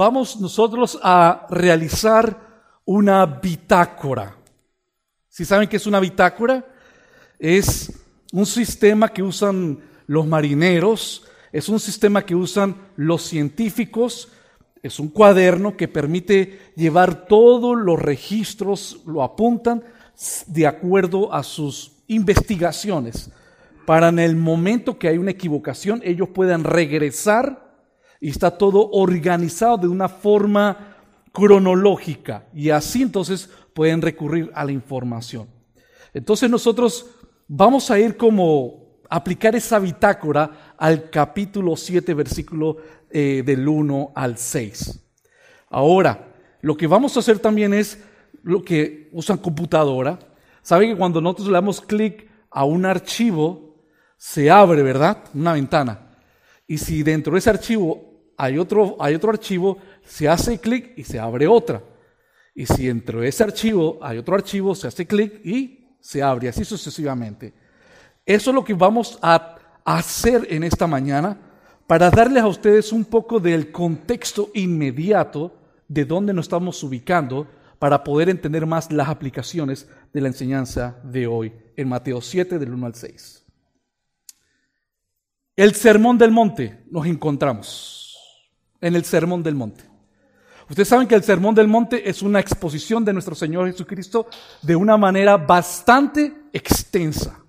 vamos nosotros a realizar una bitácora. Si saben qué es una bitácora? Es un sistema que usan los marineros, es un sistema que usan los científicos, es un cuaderno que permite llevar todos los registros, lo apuntan de acuerdo a sus investigaciones, para en el momento que hay una equivocación ellos puedan regresar y está todo organizado de una forma cronológica y así entonces pueden recurrir a la información. Entonces nosotros vamos a ir como aplicar esa bitácora al capítulo 7, versículo eh, del 1 al 6. Ahora, lo que vamos a hacer también es lo que usan computadora. Saben que cuando nosotros le damos clic a un archivo, se abre, ¿verdad? Una ventana. Y si dentro de ese archivo hay otro, hay otro archivo, se hace clic y se abre otra. Y si dentro de ese archivo hay otro archivo, se hace clic y se abre, así sucesivamente. Eso es lo que vamos a hacer en esta mañana para darles a ustedes un poco del contexto inmediato de dónde nos estamos ubicando para poder entender más las aplicaciones de la enseñanza de hoy en Mateo 7 del 1 al 6. El Sermón del Monte nos encontramos en el Sermón del Monte. Ustedes saben que el Sermón del Monte es una exposición de nuestro Señor Jesucristo de una manera bastante extensa.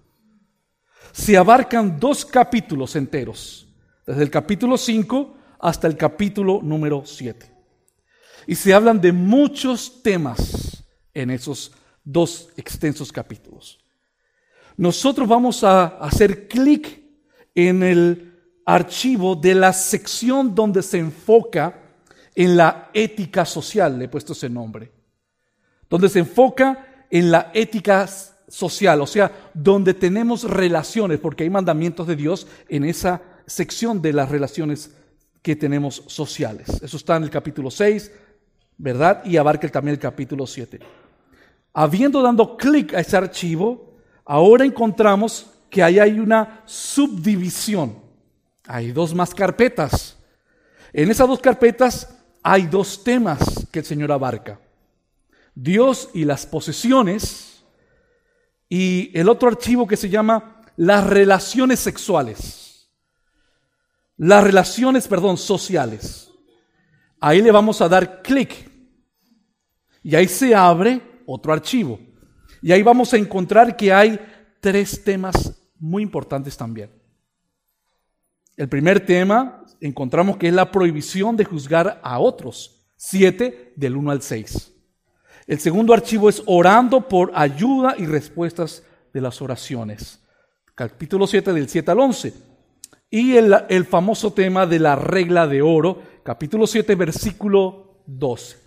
Se abarcan dos capítulos enteros, desde el capítulo 5 hasta el capítulo número 7. Y se hablan de muchos temas en esos dos extensos capítulos. Nosotros vamos a hacer clic en el archivo de la sección donde se enfoca en la ética social, le he puesto ese nombre, donde se enfoca en la ética social, o sea, donde tenemos relaciones, porque hay mandamientos de Dios en esa sección de las relaciones que tenemos sociales. Eso está en el capítulo 6, ¿verdad? Y abarca también el capítulo 7. Habiendo dado clic a ese archivo, ahora encontramos que ahí hay una subdivisión hay dos más carpetas. En esas dos carpetas hay dos temas que el Señor abarca. Dios y las posesiones y el otro archivo que se llama las relaciones sexuales. Las relaciones, perdón, sociales. Ahí le vamos a dar clic y ahí se abre otro archivo. Y ahí vamos a encontrar que hay tres temas muy importantes también. El primer tema encontramos que es la prohibición de juzgar a otros. 7 del 1 al 6. El segundo archivo es orando por ayuda y respuestas de las oraciones. Capítulo 7 del 7 al 11. Y el, el famoso tema de la regla de oro, capítulo 7, versículo 12.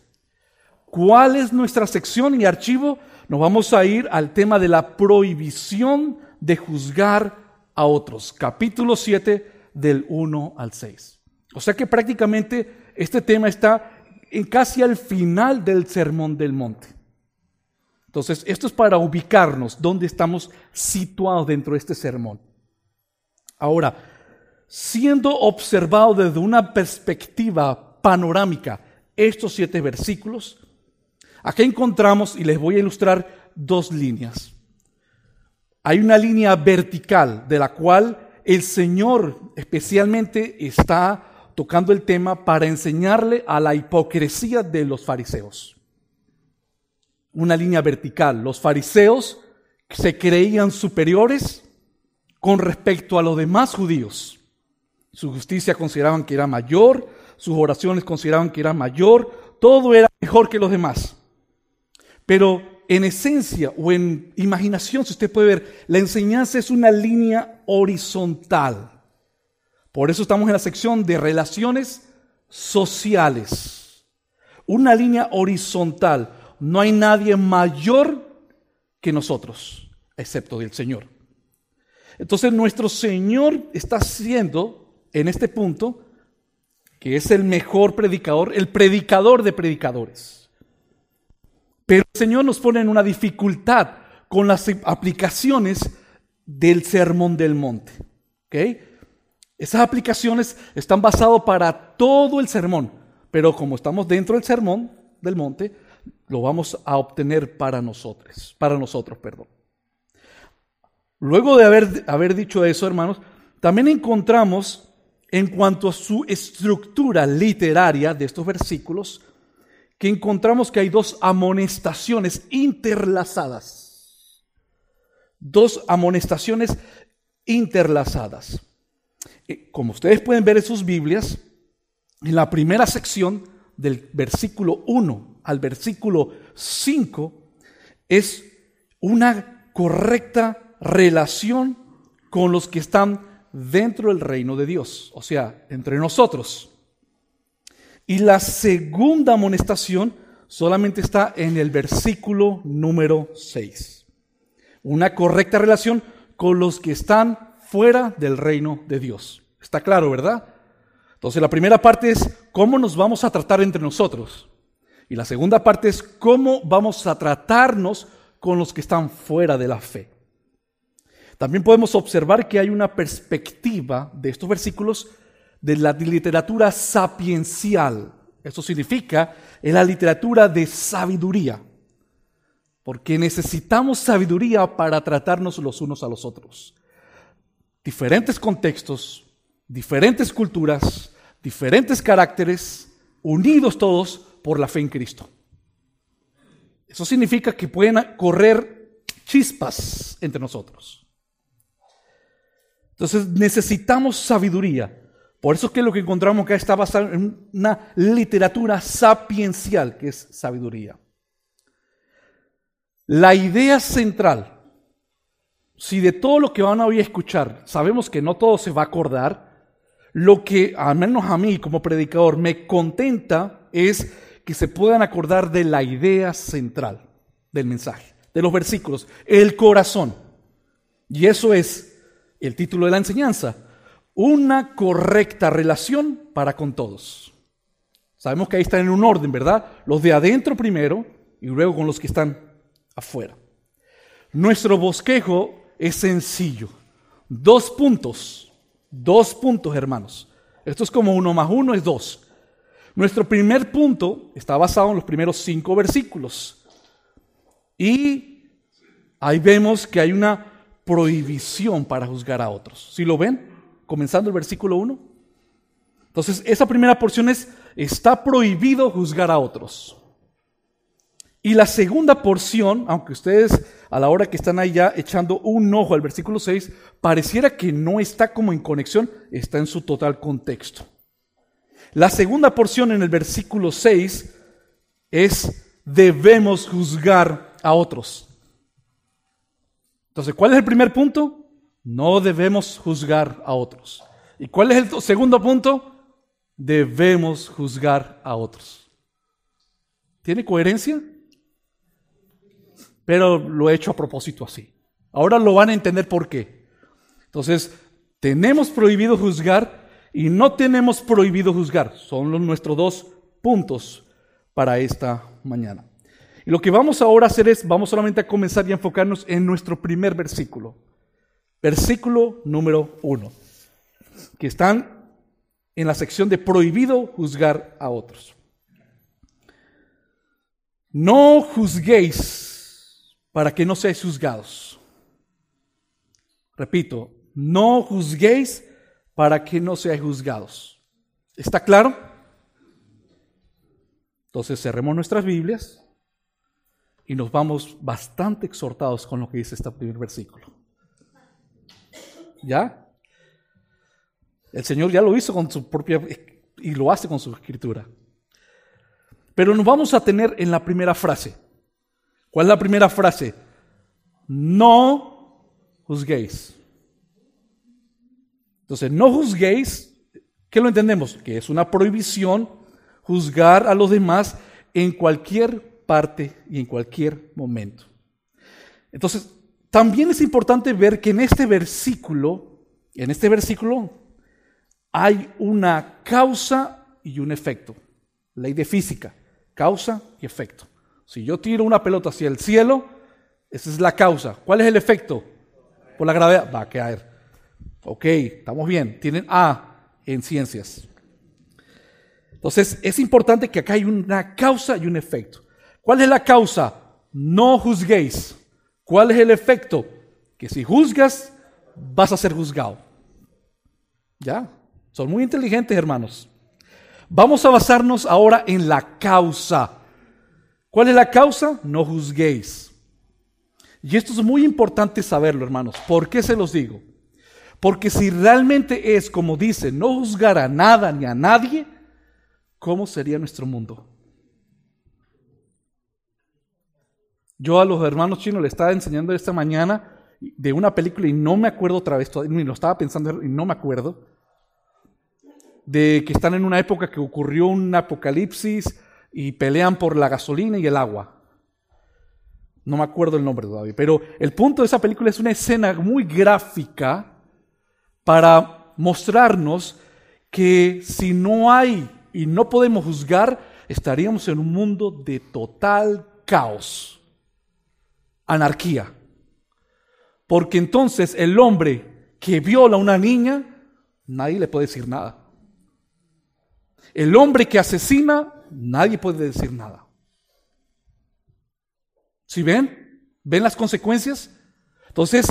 ¿Cuál es nuestra sección y archivo? Nos vamos a ir al tema de la prohibición de juzgar a otros. Capítulo 7, del 1 al 6. O sea que prácticamente este tema está en casi al final del Sermón del Monte. Entonces, esto es para ubicarnos dónde estamos situados dentro de este sermón. Ahora, siendo observado desde una perspectiva panorámica estos siete versículos, aquí encontramos, y les voy a ilustrar dos líneas. Hay una línea vertical de la cual el Señor especialmente está tocando el tema para enseñarle a la hipocresía de los fariseos. Una línea vertical. Los fariseos se creían superiores con respecto a los demás judíos. Su justicia consideraban que era mayor, sus oraciones consideraban que era mayor, todo era mejor que los demás. Pero en esencia o en imaginación, si usted puede ver, la enseñanza es una línea horizontal. Por eso estamos en la sección de relaciones sociales. Una línea horizontal. No hay nadie mayor que nosotros, excepto del Señor. Entonces nuestro Señor está haciendo en este punto que es el mejor predicador, el predicador de predicadores. Pero el Señor nos pone en una dificultad con las aplicaciones del sermón del monte. Esas aplicaciones están basadas para todo el sermón, pero como estamos dentro del sermón del monte, lo vamos a obtener para nosotros, para nosotros, perdón. Luego de haber, haber dicho eso, hermanos, también encontramos en cuanto a su estructura literaria de estos versículos, que encontramos que hay dos amonestaciones interlazadas. Dos amonestaciones interlazadas. Como ustedes pueden ver en sus Biblias, en la primera sección del versículo 1 al versículo 5 es una correcta relación con los que están dentro del reino de Dios, o sea, entre nosotros. Y la segunda amonestación solamente está en el versículo número 6. Una correcta relación con los que están fuera del reino de Dios. Está claro, ¿verdad? Entonces la primera parte es cómo nos vamos a tratar entre nosotros. Y la segunda parte es cómo vamos a tratarnos con los que están fuera de la fe. También podemos observar que hay una perspectiva de estos versículos de la literatura sapiencial. Eso significa en la literatura de sabiduría. Porque necesitamos sabiduría para tratarnos los unos a los otros. Diferentes contextos, diferentes culturas, diferentes caracteres, unidos todos por la fe en Cristo. Eso significa que pueden correr chispas entre nosotros. Entonces necesitamos sabiduría. Por eso es que lo que encontramos acá está basado en una literatura sapiencial, que es sabiduría. La idea central, si de todo lo que van a oír escuchar, sabemos que no todo se va a acordar, lo que al menos a mí como predicador me contenta es que se puedan acordar de la idea central del mensaje, de los versículos, el corazón. Y eso es el título de la enseñanza, una correcta relación para con todos. Sabemos que ahí están en un orden, ¿verdad? Los de adentro primero y luego con los que están afuera. Nuestro bosquejo es sencillo. Dos puntos, dos puntos, hermanos. Esto es como uno más uno es dos. Nuestro primer punto está basado en los primeros cinco versículos. Y ahí vemos que hay una prohibición para juzgar a otros. ¿Sí lo ven? Comenzando el versículo 1. Entonces, esa primera porción es, está prohibido juzgar a otros. Y la segunda porción, aunque ustedes a la hora que están ahí ya echando un ojo al versículo 6, pareciera que no está como en conexión, está en su total contexto. La segunda porción en el versículo 6 es debemos juzgar a otros. Entonces, ¿cuál es el primer punto? No debemos juzgar a otros. ¿Y cuál es el segundo punto? Debemos juzgar a otros. ¿Tiene coherencia? Pero lo he hecho a propósito así. Ahora lo van a entender por qué. Entonces, tenemos prohibido juzgar y no tenemos prohibido juzgar. Son los, nuestros dos puntos para esta mañana. Y lo que vamos ahora a hacer es, vamos solamente a comenzar y a enfocarnos en nuestro primer versículo. Versículo número uno, que están en la sección de prohibido juzgar a otros. No juzguéis para que no seáis juzgados. Repito, no juzguéis para que no seáis juzgados. ¿Está claro? Entonces cerremos nuestras Biblias y nos vamos bastante exhortados con lo que dice este primer versículo. ¿Ya? El Señor ya lo hizo con su propia y lo hace con su escritura. Pero nos vamos a tener en la primera frase. ¿Cuál es la primera frase? No juzguéis. Entonces, no juzguéis, ¿qué lo entendemos? Que es una prohibición juzgar a los demás en cualquier parte y en cualquier momento. Entonces, también es importante ver que en este versículo, en este versículo, hay una causa y un efecto. Ley de física, causa y efecto. Si yo tiro una pelota hacia el cielo, esa es la causa. ¿Cuál es el efecto? Por la gravedad, va a caer. Ok, estamos bien. Tienen A en ciencias. Entonces, es importante que acá hay una causa y un efecto. ¿Cuál es la causa? No juzguéis. ¿Cuál es el efecto? Que si juzgas, vas a ser juzgado. ¿Ya? Son muy inteligentes, hermanos. Vamos a basarnos ahora en la causa. ¿Cuál es la causa? No juzguéis. Y esto es muy importante saberlo, hermanos. ¿Por qué se los digo? Porque si realmente es como dice, no juzgar a nada ni a nadie, ¿cómo sería nuestro mundo? Yo a los hermanos chinos le estaba enseñando esta mañana de una película y no me acuerdo otra vez, ni lo estaba pensando y no me acuerdo, de que están en una época que ocurrió un apocalipsis y pelean por la gasolina y el agua. No me acuerdo el nombre todavía, pero el punto de esa película es una escena muy gráfica para mostrarnos que si no hay y no podemos juzgar, estaríamos en un mundo de total caos, anarquía. Porque entonces el hombre que viola a una niña, nadie le puede decir nada. El hombre que asesina, nadie puede decir nada. ¿Sí ven? ¿Ven las consecuencias? Entonces,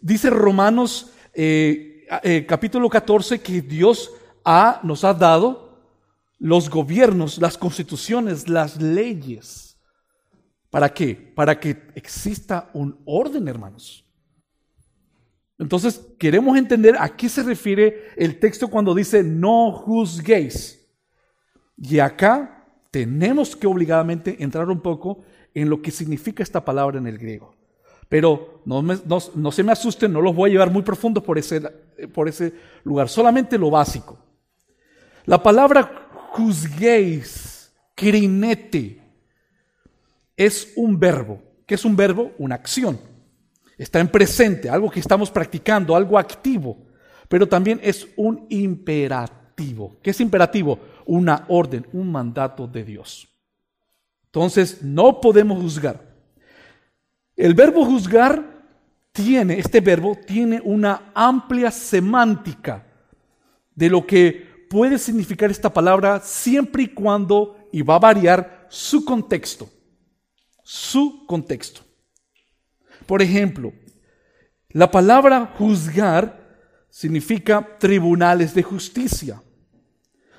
dice Romanos eh, eh, capítulo 14 que Dios ha, nos ha dado los gobiernos, las constituciones, las leyes. ¿Para qué? Para que exista un orden, hermanos. Entonces, queremos entender a qué se refiere el texto cuando dice no juzguéis. Y acá tenemos que obligadamente entrar un poco en lo que significa esta palabra en el griego. Pero no, se me asusten, no los voy a llevar muy profundo por ese, por ese lugar, solamente lo básico. La palabra juzguéis, crinete, es un verbo. ¿Qué es un verbo? Una acción. Está en presente, algo que estamos practicando, algo activo. Pero también es un imperativo. ¿Qué es imperativo? Una orden, un mandato de Dios. Entonces, no podemos juzgar. El verbo juzgar tiene, este verbo tiene una amplia semántica de lo que puede significar esta palabra siempre y cuando, y va a variar su contexto, su contexto. Por ejemplo, la palabra juzgar significa tribunales de justicia,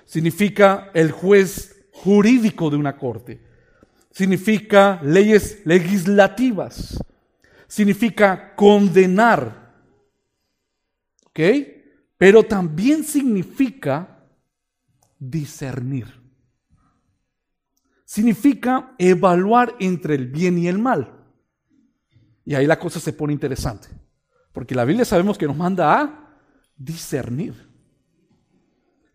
significa el juez jurídico de una corte, significa leyes legislativas, significa condenar, ¿ok? Pero también significa discernir. Significa evaluar entre el bien y el mal. Y ahí la cosa se pone interesante. Porque la Biblia sabemos que nos manda a discernir.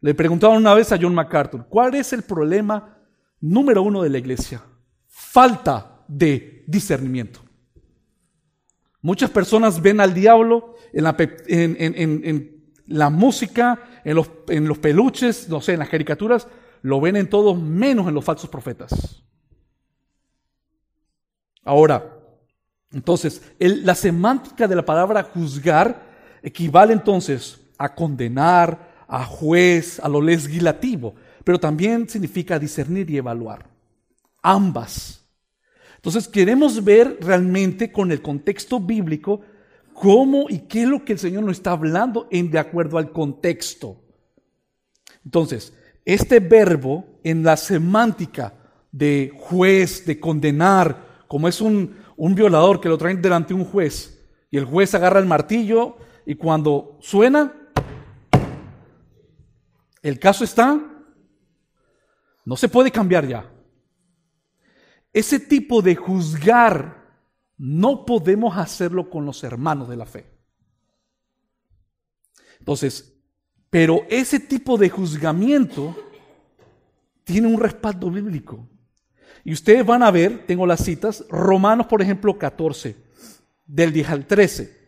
Le preguntaban una vez a John MacArthur, ¿cuál es el problema número uno de la iglesia? Falta de discernimiento. Muchas personas ven al diablo en, la, música, en los peluches, no sé, en las caricaturas, lo ven en todos menos en los falsos profetas. Ahora, entonces, la semántica de la palabra juzgar equivale entonces a condenar, a juez, a lo legislativo, pero también significa discernir y evaluar. Ambas. Entonces, queremos ver realmente con el contexto bíblico cómo y qué es lo que el Señor nos está hablando en de acuerdo al contexto. Entonces, este verbo en la semántica de juez, de condenar, como es un, un violador que lo traen delante de un juez y el juez agarra el martillo y cuando suena, el caso está, no se puede cambiar ya. Ese tipo de juzgar no podemos hacerlo con los hermanos de la fe. Entonces, pero ese tipo de juzgamiento tiene un respaldo bíblico. Y ustedes van a ver, tengo las citas, Romanos, por ejemplo, 14, del 10 al 13.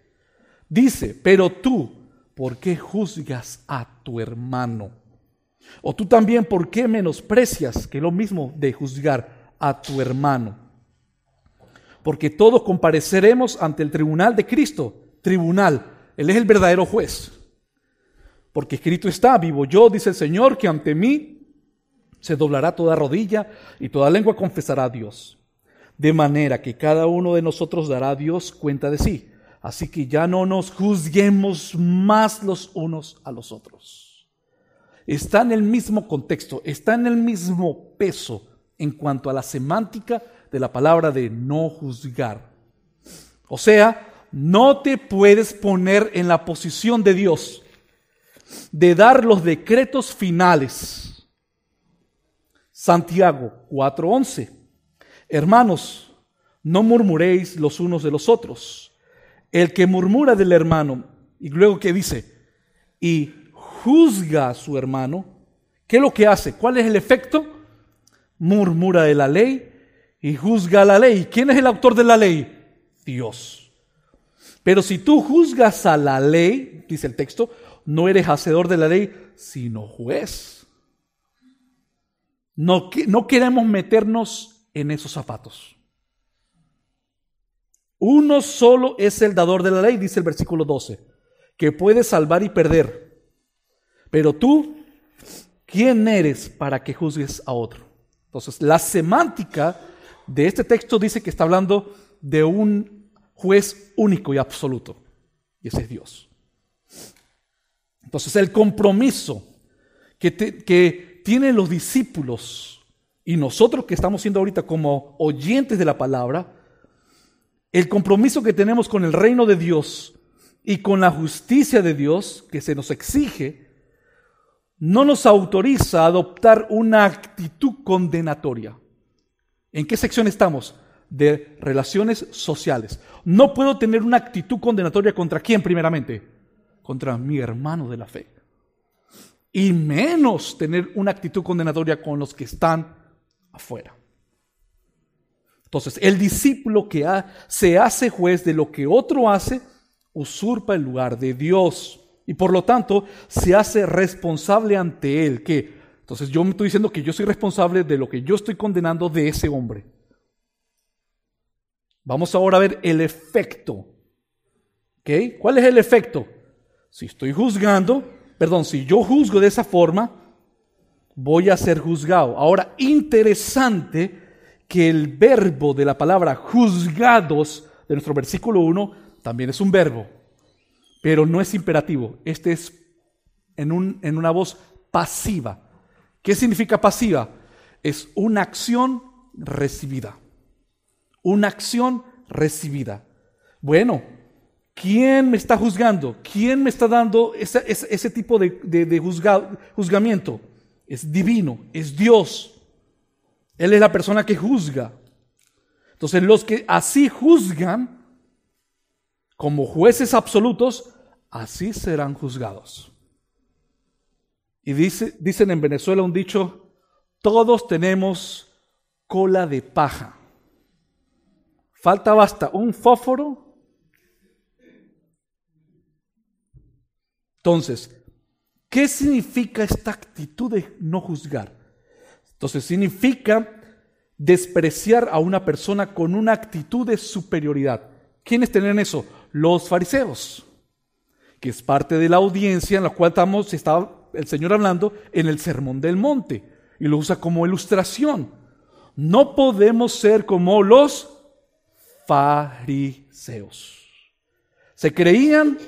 Dice, pero tú, ¿por qué juzgas a tu hermano? O tú también, ¿por qué menosprecias, que es lo mismo de juzgar a tu hermano? porque todos compareceremos ante el tribunal de Cristo. Tribunal, Él es el verdadero juez. Porque escrito está, vivo yo, dice el Señor, que ante mí Se doblará toda rodilla y toda lengua confesará a Dios. De manera que cada uno de nosotros dará a Dios cuenta de sí. Así que ya no nos juzguemos más los unos a los otros. Está en el mismo contexto, está en el mismo peso en cuanto a la semántica de la palabra de no juzgar. O sea, no te puedes poner en la posición de Dios de dar los decretos finales. Santiago 4:11. Hermanos, no murmuréis los unos de los otros. El que murmura del hermano, y luego que dice, y juzga a su hermano, ¿qué es lo que hace? ¿Cuál es el efecto? Murmura de la ley y juzga la ley. ¿Quién es el autor de la ley? Dios. Pero si tú juzgas a la ley, dice el texto, no eres hacedor de la ley, sino juez. No, no queremos meternos en esos zapatos. Uno solo es el dador de la ley, dice el versículo 12, que puede salvar y perder. Pero tú, ¿quién eres para que juzgues a otro? Entonces, la semántica de este texto dice que está hablando de un juez único y absoluto. Y ese es Dios. Entonces el compromiso que, que tienen los discípulos y nosotros que estamos siendo ahorita como oyentes de la palabra, el compromiso que tenemos con el reino de Dios y con la justicia de Dios que se nos exige, no nos autoriza a adoptar una actitud condenatoria. ¿En qué sección estamos? De relaciones sociales. No puedo tener una actitud condenatoria contra quién primeramente? Contra mi hermano de la fe. Y menos tener una actitud condenatoria con los que están afuera. Entonces, el discípulo que se hace juez de lo que otro hace, usurpa el lugar de Dios. Y por lo tanto, se hace responsable ante Él. que entonces yo me estoy diciendo que yo soy responsable de lo que yo estoy condenando de ese hombre. Vamos ahora a ver el efecto. ¿Ok? ¿Cuál es el efecto? Si estoy juzgando, perdón, si yo juzgo de esa forma, voy a ser juzgado. Ahora, interesante que el verbo de la palabra juzgados de nuestro versículo 1 también es un verbo, pero no es imperativo. Este es en, un, en una voz pasiva. ¿Qué significa pasiva? Es una acción recibida. Una acción recibida. Bueno, ¿quién me está juzgando? ¿Quién me está dando ese, tipo de, juzgamiento? Es divino, es Dios. Él es la persona que juzga. Entonces los que así juzgan, como jueces absolutos, así serán juzgados. Y dice, dicen en Venezuela un dicho, todos tenemos cola de paja. Falta basta un fósforo. Entonces, ¿qué significa esta actitud de no juzgar? Entonces, significa despreciar a una persona con una actitud de superioridad. ¿Quiénes tienen eso? Los fariseos, que es parte de la audiencia en la cual estamos, estaba el Señor hablando en el Sermón del Monte y lo usa como ilustración. No podemos ser como los fariseos. Se creían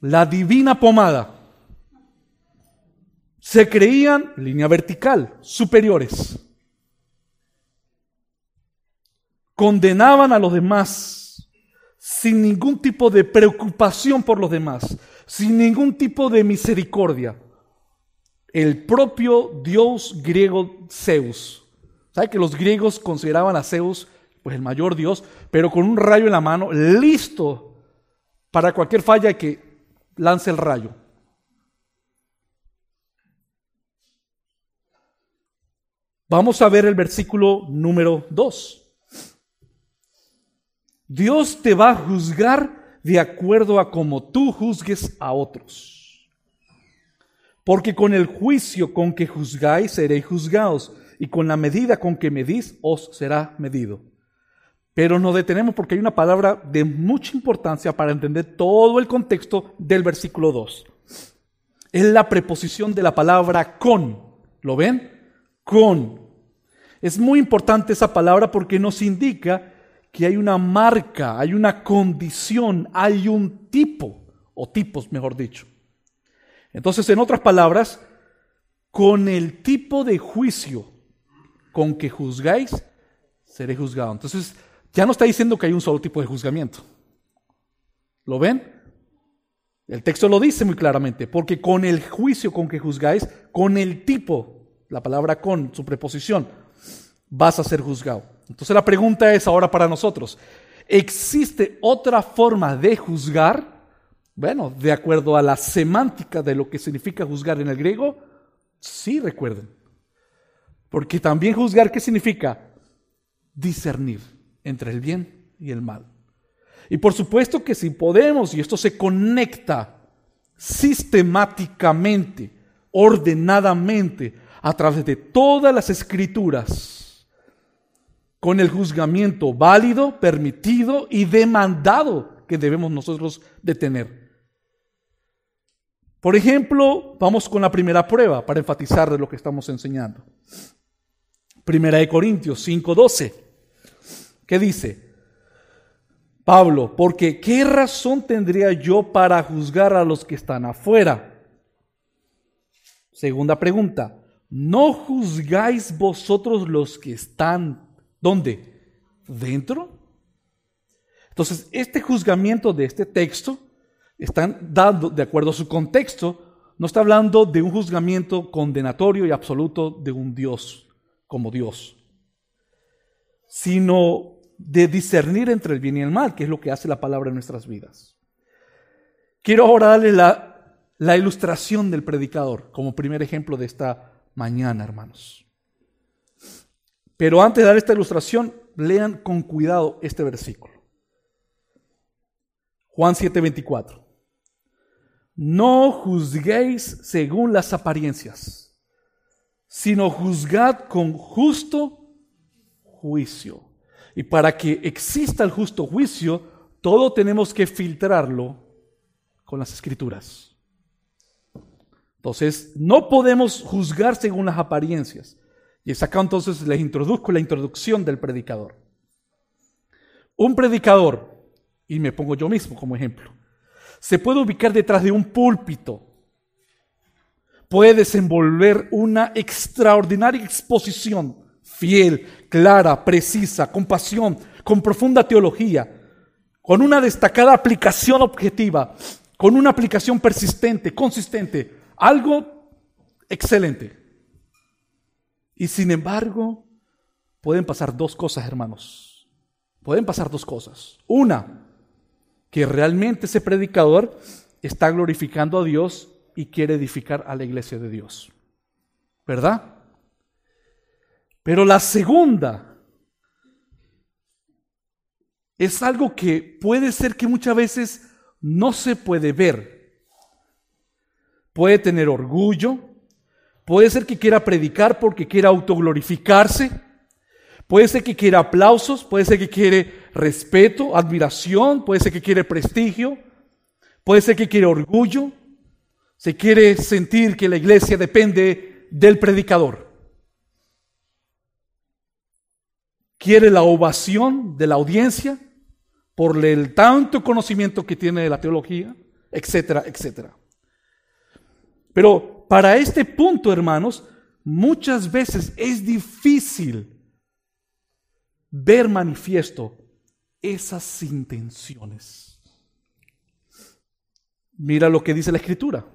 la divina pomada. Se creían línea vertical, superiores. Condenaban a los demás sin ningún tipo de preocupación por los demás, sin ningún tipo de misericordia el propio dios griego Zeus. ¿Sabe que los griegos consideraban a Zeus pues el mayor dios, pero con un rayo en la mano, listo para cualquier falla que lance el rayo? Vamos a ver el versículo número 2. Dios te va a juzgar de acuerdo a como tú juzgues a otros. Porque con el juicio con que juzgáis seréis juzgados, y con la medida con que medís os será medido. Pero nos detenemos porque hay una palabra de mucha importancia para entender todo el contexto del versículo 2. Es la preposición de la palabra con. ¿Lo ven? con. Es muy importante esa palabra porque nos indica que hay una marca, hay una condición, hay un tipo, o tipos mejor dicho. Entonces, en otras palabras, con el tipo de juicio con que juzgáis, seré juzgado. Entonces, ya no está diciendo que hay un solo tipo de juzgamiento. ¿Lo ven? El texto lo dice muy claramente, porque con el juicio con que juzgáis, con el tipo, la palabra con, su preposición, vas a ser juzgado. Entonces la pregunta es ahora para nosotros, ¿existe otra forma de juzgar? Bueno, de acuerdo a la semántica de lo que significa juzgar en el griego, sí recuerden. Porque también juzgar, ¿qué significa? Discernir entre el bien y el mal. Y por supuesto que si podemos, y esto se conecta sistemáticamente, ordenadamente, a través de todas las escrituras, con el juzgamiento válido, permitido y demandado que debemos nosotros de tener. Por ejemplo, vamos con la primera prueba para enfatizar de lo que estamos enseñando. Primera de Corintios 5:12. ¿Qué dice? Pablo, porque ¿qué razón tendría yo para juzgar a los que están afuera? Segunda pregunta, ¿no juzgáis vosotros los que están, ¿dónde? ¿Dentro? Entonces, este juzgamiento de este texto, están dando, de acuerdo a su contexto, no está hablando de un juzgamiento condenatorio y absoluto de un Dios como Dios, sino de discernir entre el bien y el mal, que es lo que hace la palabra en nuestras vidas. Quiero ahora darle la, la ilustración del predicador como primer ejemplo de esta mañana, hermanos. Pero antes de dar esta ilustración, lean con cuidado este versículo. Juan 7:24. No juzguéis según las apariencias, sino juzgad con justo juicio. Y para que exista el justo juicio, todo tenemos que filtrarlo con las escrituras. Entonces, no podemos juzgar según las apariencias. Y es acá entonces les introduzco la introducción del predicador. Un predicador, y me pongo yo mismo como ejemplo, se puede ubicar detrás de un púlpito, puede desenvolver una extraordinaria exposición fiel, clara, precisa, con pasión, con profunda teología, con una destacada aplicación objetiva, con una aplicación persistente, consistente, algo excelente. Y sin embargo, pueden pasar dos cosas, hermanos. Pueden pasar dos cosas. Una, que realmente ese predicador está glorificando a Dios y quiere edificar a la iglesia de Dios. ¿Verdad? Pero la segunda es algo que puede ser que muchas veces no se puede ver. Puede tener orgullo, puede ser que quiera predicar porque quiera autoglorificarse, puede ser que quiera aplausos, puede ser que quiere respeto, admiración, puede ser que quiere prestigio, puede ser que quiere orgullo, se quiere sentir que la iglesia depende del predicador. quiere la ovación de la audiencia por el tanto conocimiento que tiene de la teología, etcétera, etcétera. Pero para este punto, hermanos, muchas veces es difícil ver manifiesto esas intenciones. Mira lo que dice la escritura.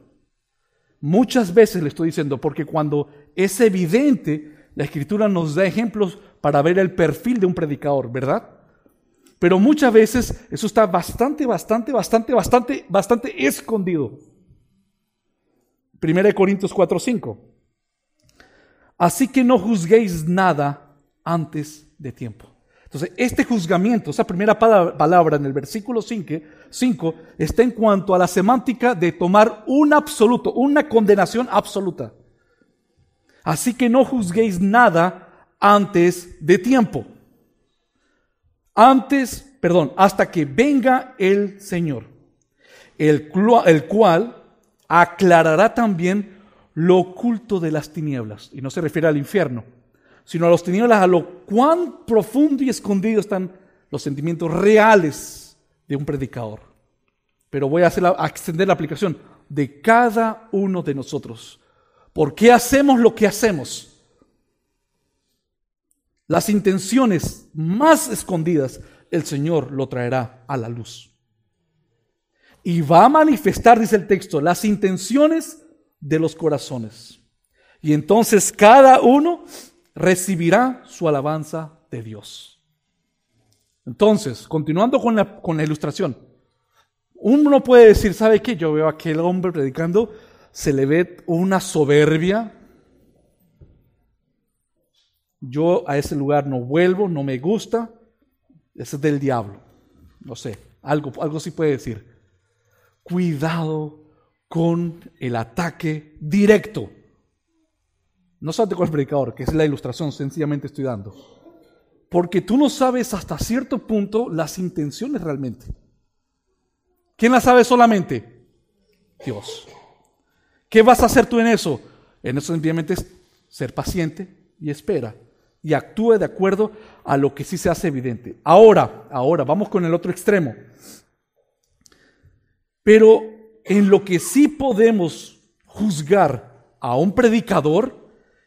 Muchas veces le estoy diciendo, porque cuando es evidente, la escritura nos da ejemplos para ver el perfil de un predicador, ¿verdad? Pero muchas veces eso está bastante, bastante, bastante, bastante, bastante escondido. Primera de Corintios 4, 5. Así que no juzguéis nada antes de tiempo. Entonces, este juzgamiento, esa primera palabra en el versículo 5, está en cuanto a la semántica de tomar un absoluto, una condenación absoluta. Así que no juzguéis nada antes de tiempo. Antes, perdón, hasta que venga el Señor, el, el cual aclarará también lo oculto de las tinieblas. Y no se refiere al infierno, sino a los tinieblas, a lo cuán profundo y escondido están los sentimientos reales de un predicador. Pero voy a, hacer a extender la aplicación de cada uno de nosotros. ¿Por qué hacemos lo que hacemos? Las intenciones más escondidas, el Señor lo traerá a la luz. Y va a manifestar, dice el texto, las intenciones de los corazones. Y entonces cada uno recibirá su alabanza de Dios. Entonces, continuando con la, con la ilustración, uno puede decir, ¿sabe qué? Yo veo a aquel hombre predicando, se le ve una soberbia. Yo a ese lugar no vuelvo, no me gusta. Ese es del diablo. No sé, algo, algo sí puede decir. Cuidado con el ataque directo. No salte con el predicador, que es la ilustración, sencillamente estoy dando. Porque tú no sabes hasta cierto punto las intenciones realmente. ¿Quién las sabe solamente? Dios. ¿Qué vas a hacer tú en eso? En eso sencillamente es ser paciente y espera. Y actúe de acuerdo a lo que sí se hace evidente. Ahora, ahora, vamos con el otro extremo. Pero en lo que sí podemos juzgar a un predicador,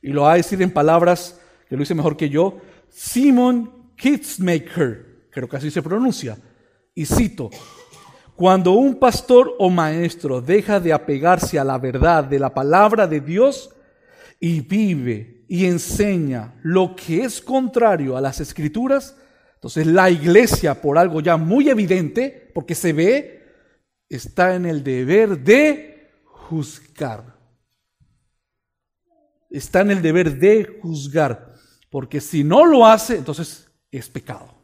y lo va a decir en palabras que lo hice mejor que yo, Simon Kitzmaker, creo que así se pronuncia, y cito, cuando un pastor o maestro deja de apegarse a la verdad de la palabra de Dios y vive y enseña lo que es contrario a las escrituras, entonces la iglesia, por algo ya muy evidente, porque se ve, está en el deber de juzgar. Está en el deber de juzgar, porque si no lo hace, entonces es pecado.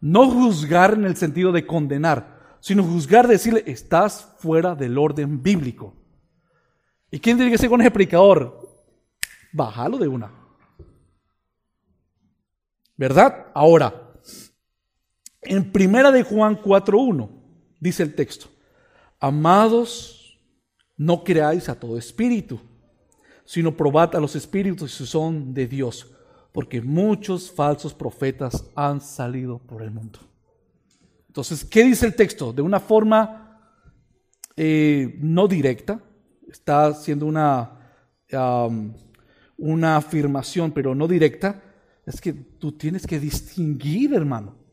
No juzgar en el sentido de condenar, sino juzgar, decirle, estás fuera del orden bíblico. ¿Y quién tiene que ser con ese predicador? Bájalo de una. ¿Verdad? Ahora, en primera de Juan 4.1, dice el texto, amados, no creáis a todo espíritu, sino probad a los espíritus si son de Dios, porque muchos falsos profetas han salido por el mundo. Entonces, ¿qué dice el texto? De una forma eh, no directa, está haciendo una, una afirmación, pero no directa, es que tú tienes que distinguir, hermano.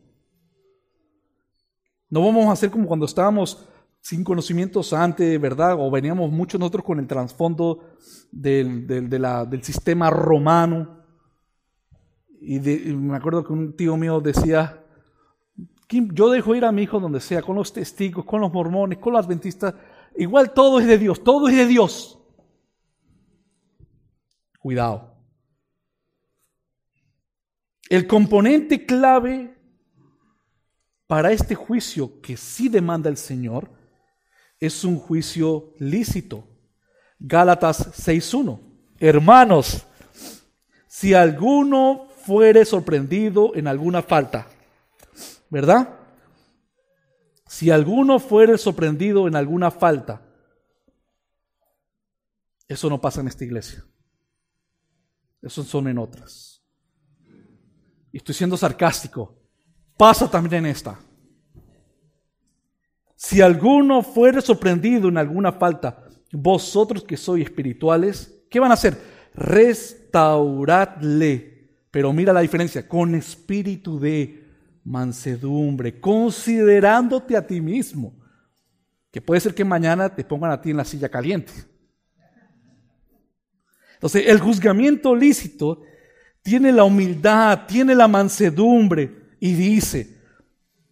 No vamos a hacer como cuando estábamos sin conocimientos antes, ¿verdad? O veníamos muchos nosotros con el trasfondo del, del, sistema romano. Y, me acuerdo que un tío mío decía, yo dejo ir a mi hijo donde sea, con los testigos, con los mormones, con los adventistas, igual todo es de Dios, todo es de Dios. Cuidado. El componente clave para este juicio que sí demanda el Señor es un juicio lícito. Gálatas 6.1. Hermanos, si alguno fuere sorprendido en alguna falta, ¿verdad? Si alguno fuere sorprendido en alguna falta, eso no pasa en esta iglesia. Eso son en otras. Y estoy siendo sarcástico pasa también en esta. Si alguno fuere sorprendido en alguna falta, vosotros que sois espirituales, ¿qué van a hacer? Restauradle. Pero mira la diferencia, con espíritu de mansedumbre, considerándote a ti mismo. Que puede ser que mañana te pongan a ti en la silla caliente. Entonces, el juzgamiento lícito tiene la humildad, tiene la mansedumbre, y dice,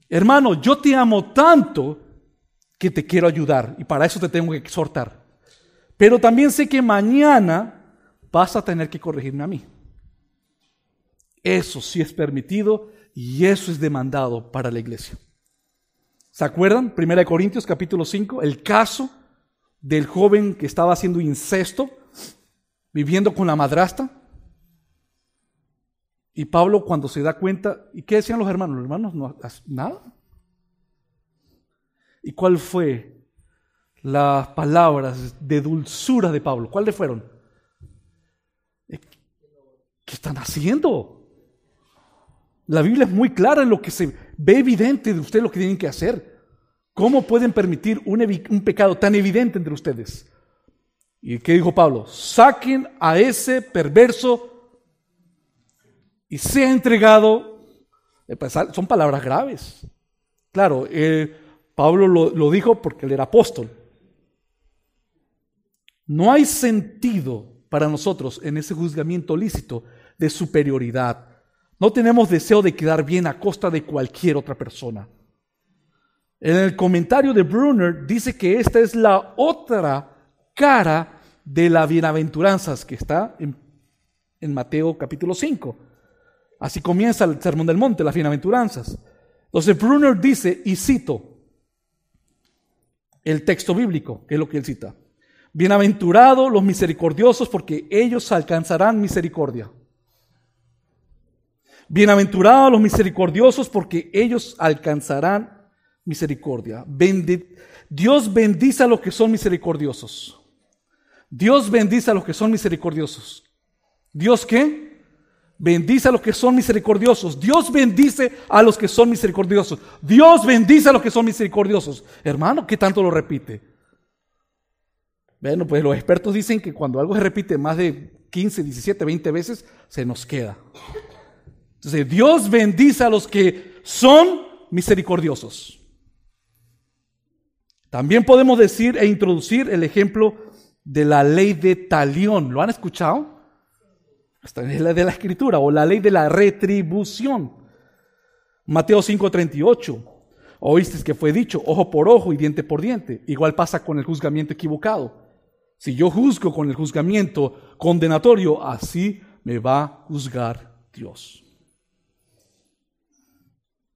hermano, yo te amo tanto que te quiero ayudar y para eso te tengo que exhortar. Pero también sé que mañana vas a tener que corregirme a mí. Eso sí es permitido y eso es demandado para la iglesia. ¿Se acuerdan? 1 Corintios capítulo 5, el caso del joven que estaba haciendo incesto, viviendo con la madrastra. Y Pablo cuando se da cuenta, ¿y qué decían los hermanos? Los hermanos no, nada. ¿Y cuál fue las palabras de dulzura de Pablo. ¿Cuáles fueron? ¿Qué están haciendo? La Biblia es muy clara en lo que se ve evidente de ustedes lo que tienen que hacer. ¿Cómo pueden permitir un, un pecado tan evidente entre ustedes? ¿Y qué dijo Pablo? Saquen a ese perverso y sea entregado. Eh, pues, son palabras graves. Claro, eh, Pablo lo, dijo porque él era apóstol. No hay sentido para nosotros en ese juzgamiento lícito de superioridad. No tenemos deseo de quedar bien a costa de cualquier otra persona. En el comentario de Brunner dice que esta es la otra cara de las bienaventuranzas que está en, en Mateo capítulo 5. Así comienza el Sermón del Monte, las bienaventuranzas. Entonces Brunner dice, y cito el texto bíblico, que es lo que él cita. Bienaventurados los misericordiosos porque ellos alcanzarán misericordia. Bienaventurados los misericordiosos porque ellos alcanzarán misericordia. Dios bendice a los que son misericordiosos. Dios bendice a los que son misericordiosos. ¿Dios qué? Bendice a los que son misericordiosos. Dios bendice a los que son misericordiosos. Dios bendice a los que son misericordiosos. Hermano, ¿qué tanto lo repite? Bueno, pues los expertos dicen que cuando algo se repite más de 15, 17, 20 veces, se nos queda. Entonces, Dios bendice a los que son misericordiosos. También podemos decir e introducir el ejemplo de la ley de talión. ¿Lo han escuchado? Es la de la escritura o la ley de la retribución. Mateo 5:38. Oíste que fue dicho, ojo por ojo y diente por diente. Igual pasa con el juzgamiento equivocado. Si yo juzgo con el juzgamiento condenatorio, así me va a juzgar Dios.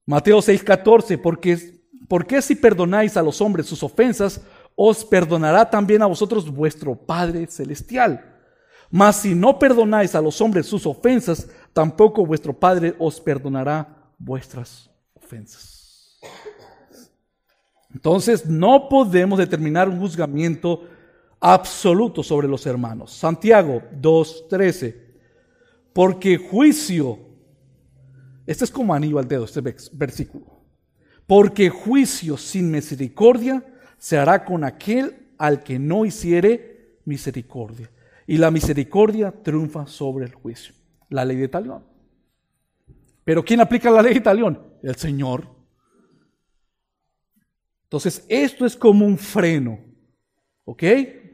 Mateo 6:14, porque, porque si perdonáis a los hombres sus ofensas, os perdonará también a vosotros vuestro Padre Celestial. Mas si no perdonáis a los hombres sus ofensas, tampoco vuestro Padre os perdonará vuestras ofensas. Entonces no podemos determinar un juzgamiento absoluto sobre los hermanos. Santiago 2.13. Porque juicio, este es como anillo al dedo, este versículo. Porque juicio sin misericordia se hará con aquel al que no hiciere misericordia. Y la misericordia triunfa sobre el juicio. La ley de talión. Pero ¿quién aplica la ley de talión? El Señor. Entonces, esto es como un freno, ¿ok?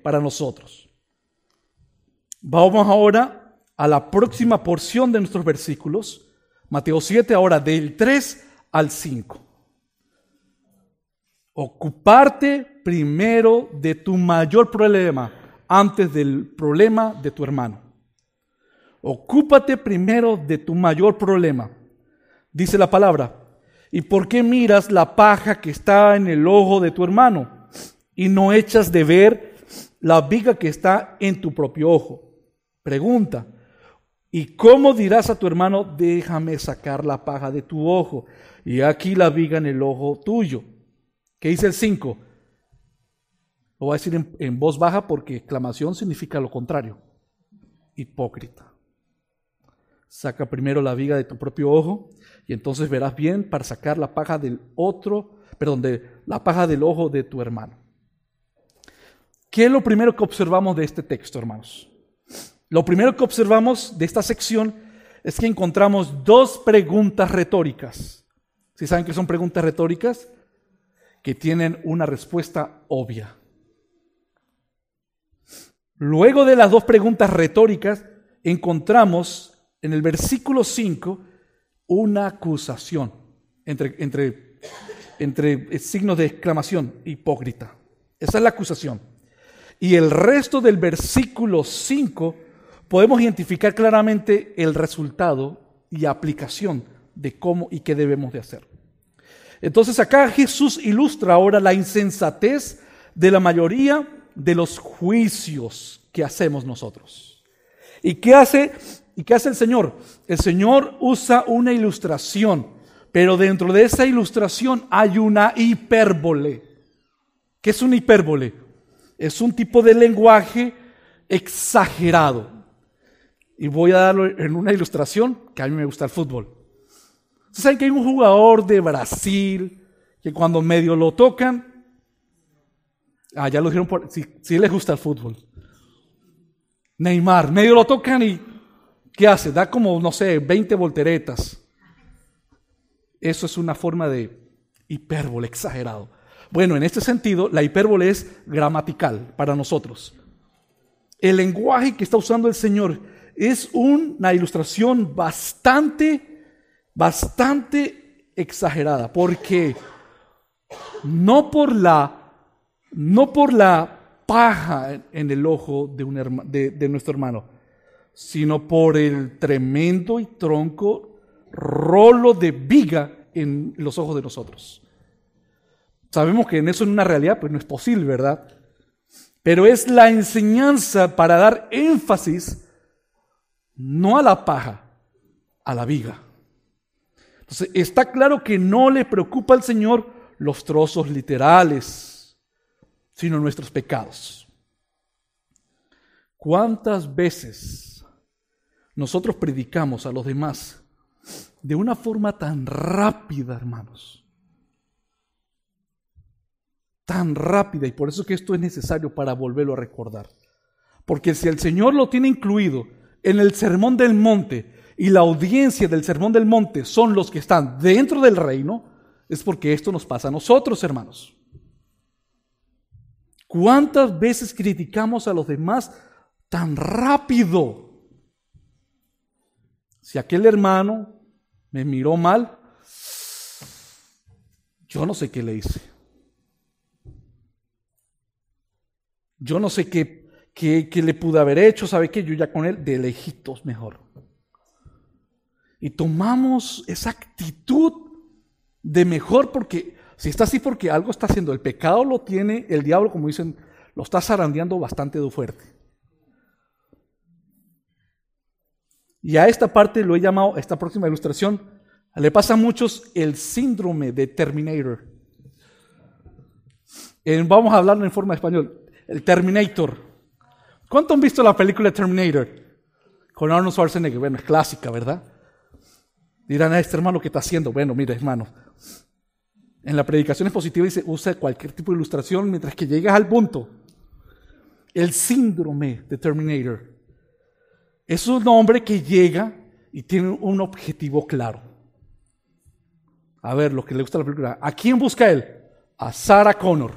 Para nosotros. Vamos ahora a la próxima porción de nuestros versículos. Mateo 7, ahora del 3 al 5. Ocuparte primero de tu mayor problema antes del problema de tu hermano. Ocúpate primero de tu mayor problema. Dice la palabra, ¿y por qué miras la paja que está en el ojo de tu hermano y no echas de ver la viga que está en tu propio ojo? Pregunta, ¿y cómo dirás a tu hermano, déjame sacar la paja de tu ojo y aquí la viga en el ojo tuyo? ¿Qué dice el 5? Lo voy a decir en, voz baja porque exclamación significa lo contrario. Hipócrita. Saca primero la viga de tu propio ojo y entonces verás bien para sacar la paja del otro, perdón, de la paja del ojo de tu hermano. ¿Qué es lo primero que observamos de este texto, hermanos? Lo primero que observamos de esta sección es que encontramos dos preguntas retóricas. ¿Sí saben que son preguntas retóricas? Que tienen una respuesta obvia. Luego de las dos preguntas retóricas, encontramos en el versículo 5 una acusación entre, entre, entre signos de exclamación, hipócrita. Esa es la acusación. Y el resto del versículo 5 podemos identificar claramente el resultado y aplicación de cómo y qué debemos de hacer. Entonces acá Jesús ilustra ahora la insensatez de la mayoría de los juicios que hacemos nosotros. ¿Y qué hace, y qué hace el Señor? El Señor usa una ilustración, pero dentro de esa ilustración hay una hipérbole. ¿Qué es una hipérbole? Es un tipo de lenguaje exagerado. Y voy a darlo en una ilustración que a mí me gusta el fútbol. Ustedes saben que hay un jugador de Brasil que cuando medio lo tocan, ah, ya lo dijeron por, si les gusta el fútbol. Neymar, medio lo tocan y ¿qué hace? Da como, no sé, 20 volteretas. Eso es una forma de hipérbole exagerado. Bueno, en este sentido, la hipérbole es gramatical para nosotros. El lenguaje que está usando el Señor es una ilustración bastante, bastante exagerada, porque no por la, no por la paja en el ojo de, un de nuestro hermano, sino por el tremendo y tronco rolo de viga en los ojos de nosotros. Sabemos que en eso en una realidad pues no es posible, ¿verdad? Pero es la enseñanza para dar énfasis no a la paja, a la viga. Entonces, está claro que no le preocupa al Señor los trozos literales, sino nuestros pecados. ¿Cuántas veces nosotros predicamos a los demás de una forma tan rápida, hermanos? Tan rápida, y por eso que esto es necesario para volverlo a recordar. Porque si el Señor lo tiene incluido en el Sermón del Monte y la audiencia del Sermón del Monte son los que están dentro del reino, es porque esto nos pasa a nosotros, hermanos. ¿Cuántas veces criticamos a los demás tan rápido? Si aquel hermano me miró mal, yo no sé qué le hice. Yo no sé qué, le pude haber hecho, ¿sabe qué? Yo ya con él de lejitos mejor. Y tomamos esa actitud de mejor porque si está así porque algo está haciendo, el pecado lo tiene, el diablo, como dicen, lo está zarandeando bastante de fuerte. Y a esta parte lo he llamado, esta próxima ilustración, le pasa a muchos el síndrome de Terminator. vamos a hablarlo en forma de español. El Terminator. ¿Cuánto han visto la película Terminator? Con Arnold Schwarzenegger. Bueno, es clásica, ¿verdad? Dirán a este hermano que está haciendo. Bueno, mira, hermano. En la predicación expositiva dice, usa cualquier tipo de ilustración mientras que llegas al punto. El síndrome de Terminator. Es un hombre que llega y tiene un objetivo claro. A ver, lo que le gusta la película. ¿A quién busca él? A Sarah Connor.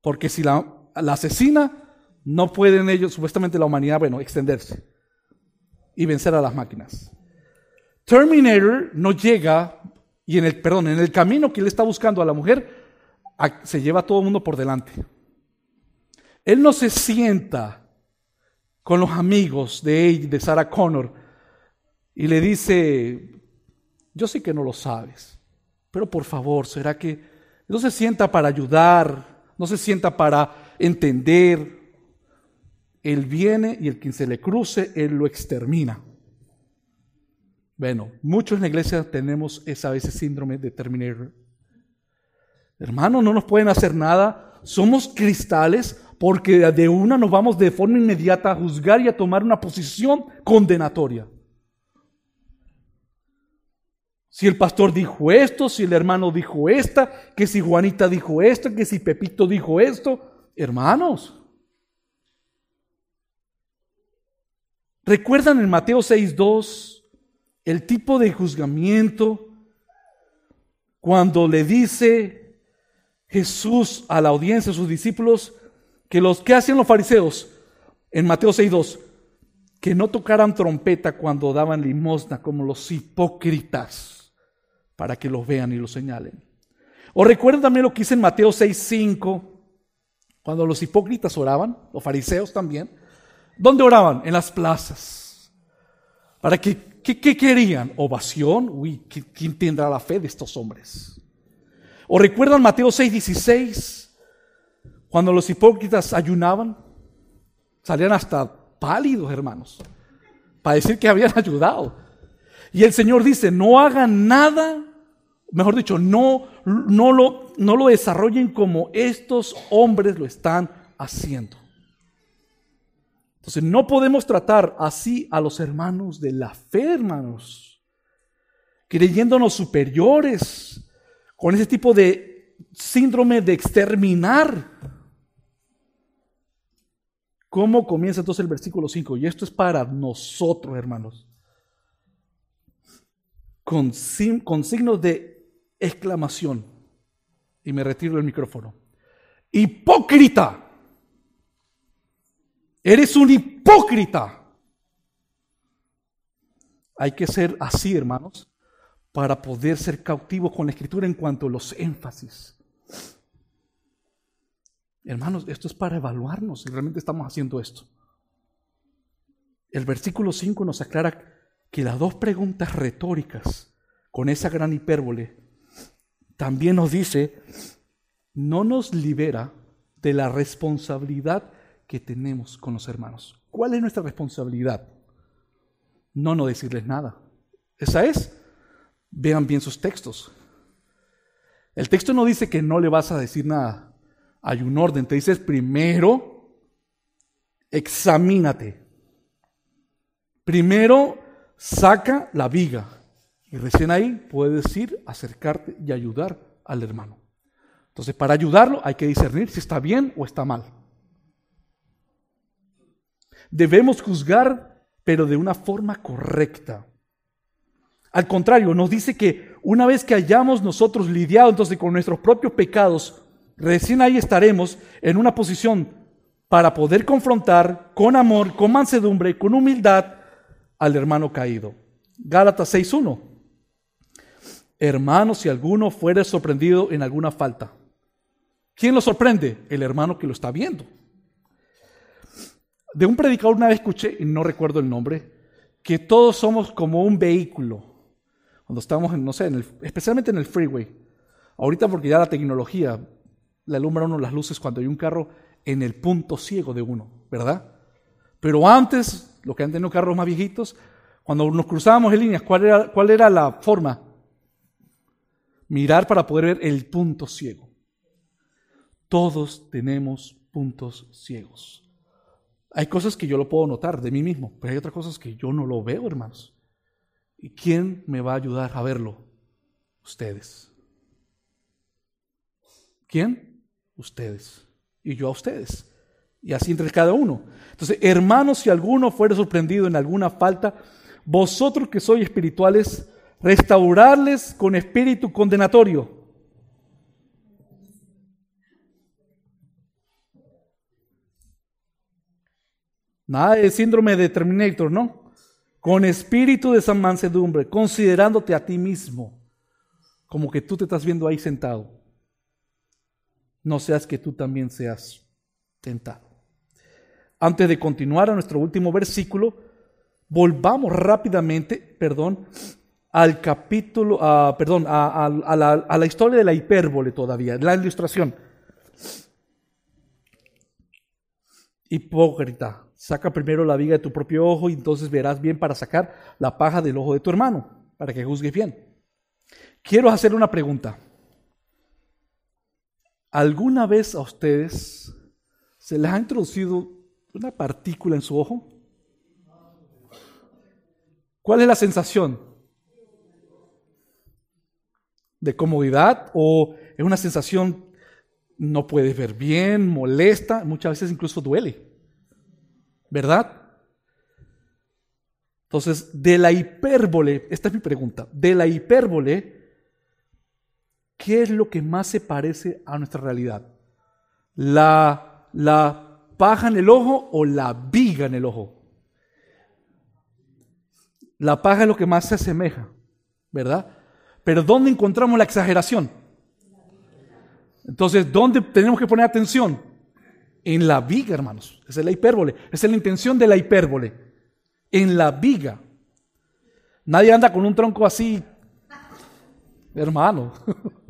Porque si la, la asesina, no pueden ellos, supuestamente la humanidad, bueno, extenderse y vencer a las máquinas. Terminator no llega y en el, perdón, en el camino que él está buscando a la mujer, se lleva a todo el mundo por delante. Él no se sienta con los amigos de ella, de Sarah Connor, y le dice, yo sé que no lo sabes, pero por favor, ¿será que no se sienta para ayudar? No se sienta para entender. Él viene y el que se le cruce, él lo extermina. Bueno, muchos en la iglesia tenemos esa veces síndrome de Terminator. Hermanos, no nos pueden hacer nada. Somos cristales porque de una nos vamos de forma inmediata a juzgar y a tomar una posición condenatoria. Si el pastor dijo esto, si el hermano dijo esta, que si Juanita dijo esto, que si Pepito dijo esto, hermanos. ¿Recuerdan en Mateo 6.2 el tipo de juzgamiento cuando le dice Jesús a la audiencia, a sus discípulos, que los que hacían los fariseos en Mateo 6.2, que no tocaran trompeta cuando daban limosna como los hipócritas, para que los vean y los señalen. O recuerden también lo que dice en Mateo 6.5, cuando los hipócritas oraban, los fariseos también. ¿Dónde oraban? En las plazas. ¿Para que, qué, querían? ¿Ovación? Uy, ¿quién tendrá la fe de estos hombres? ¿O recuerdan Mateo 6.16? Cuando los hipócritas ayunaban, salían hasta pálidos, hermanos, para decir que habían ayudado. Y el Señor dice, no hagan nada mejor dicho, no, no, lo, no lo desarrollen como estos hombres lo están haciendo. Entonces no podemos tratar así a los hermanos de la fe, hermanos, creyéndonos superiores, con ese tipo de síndrome de exterminar. ¿Cómo comienza entonces el versículo 5? Y esto es para nosotros, hermanos. Con, con signos de exclamación. Y me retiro el micrófono. Hipócrita. Eres un hipócrita. Hay que ser así, hermanos, para poder ser cautivos con la escritura en cuanto a los énfasis. Hermanos, esto es para evaluarnos si realmente estamos haciendo esto. El versículo 5 nos aclara que las dos preguntas retóricas, con esa gran hipérbole, también nos dice, no nos libera de la responsabilidad que tenemos con los hermanos. ¿Cuál es nuestra responsabilidad? No no decirles nada. Esa es. Vean bien sus textos. El texto no dice que no le vas a decir nada. Hay un orden. Te dices primero, examínate. Primero, saca la viga. Y recién ahí puedes ir, acercarte y ayudar al hermano. Entonces, para ayudarlo hay que discernir si está bien o está mal. Debemos juzgar, pero de una forma correcta. Al contrario, nos dice que una vez que hayamos nosotros lidiado entonces con nuestros propios pecados, recién ahí estaremos en una posición para poder confrontar con amor, con mansedumbre, con humildad al hermano caído. Gálatas 6.1. Hermano, si alguno fuere sorprendido en alguna falta. ¿Quién lo sorprende? El hermano que lo está viendo de un predicador una vez escuché, y no recuerdo el nombre, que todos somos como un vehículo. Cuando estamos, en, no sé, especialmente en el freeway. Ahorita porque ya la tecnología le alumbra uno las luces cuando hay un carro en el punto ciego de uno, ¿verdad? Pero antes, lo que han tenido carros más viejitos, cuando nos cruzábamos en líneas, ¿cuál era, ¿cuál era la forma? Mirar para poder ver el punto ciego. Todos tenemos puntos ciegos. Hay cosas que yo lo puedo notar de mí mismo, pero hay otras cosas que yo no lo veo, hermanos. ¿Y quién me va a ayudar a verlo? Ustedes. ¿Quién? Ustedes. Y yo a ustedes. Y así entre cada uno. Entonces, hermanos, si alguno fuere sorprendido en alguna falta, vosotros que sois espirituales, restaurarles con espíritu condenatorio Nada de síndrome de Terminator, ¿no? Con espíritu de esa mansedumbre, considerándote a ti mismo, como que tú te estás viendo ahí sentado. No seas que tú también seas tentado. Antes de continuar a nuestro último versículo, volvamos rápidamente, perdón, al capítulo, perdón, a, la, a la historia de la hipérbole todavía, la ilustración. Hipócrita, Saca primero la viga de tu propio ojo y entonces verás bien para sacar la paja del ojo de tu hermano, para que juzgues bien. Quiero hacer una pregunta. ¿Alguna vez a ustedes se les ha introducido una partícula en su ojo? ¿Cuál es la sensación? ¿De comodidad o es una sensación no puedes ver bien, molesta, muchas veces incluso duele? ¿verdad? Entonces, de la hipérbole, esta es mi pregunta, de la hipérbole, ¿qué es lo que más se parece a nuestra realidad? ¿La, la paja en el ojo o la viga en el ojo? La paja es lo que más se asemeja, ¿verdad? Pero ¿dónde encontramos la exageración? Entonces, ¿dónde tenemos que poner atención? En la viga, hermanos. Esa es la hipérbole. Esa es la intención de la hipérbole. En la viga. Nadie anda con un tronco así, hermano.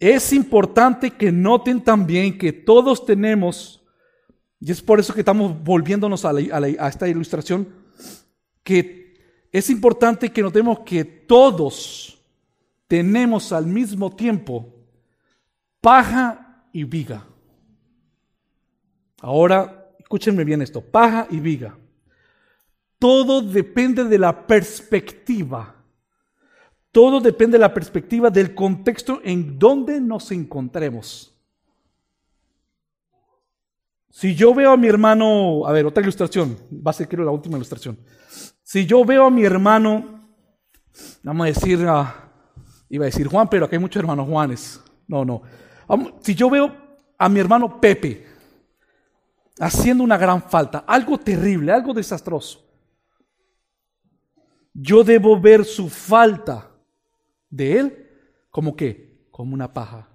Es importante que noten también que todos tenemos, y es por eso que estamos volviéndonos a, esta ilustración, que es importante que notemos que todos tenemos al mismo tiempo paja y viga. Ahora, escúchenme bien esto, paja y viga. Todo depende de la perspectiva. Todo depende de la perspectiva del contexto en donde nos encontremos. Si yo veo a mi hermano, a ver, otra ilustración, va a ser creo la última ilustración. Si yo veo a mi hermano, vamos a decir, iba a decir Juan, pero aquí hay muchos hermanos Juanes. No, no. Si yo veo a mi hermano Pepe haciendo una gran falta, algo terrible, algo desastroso, yo debo ver su falta de él como que, como una paja,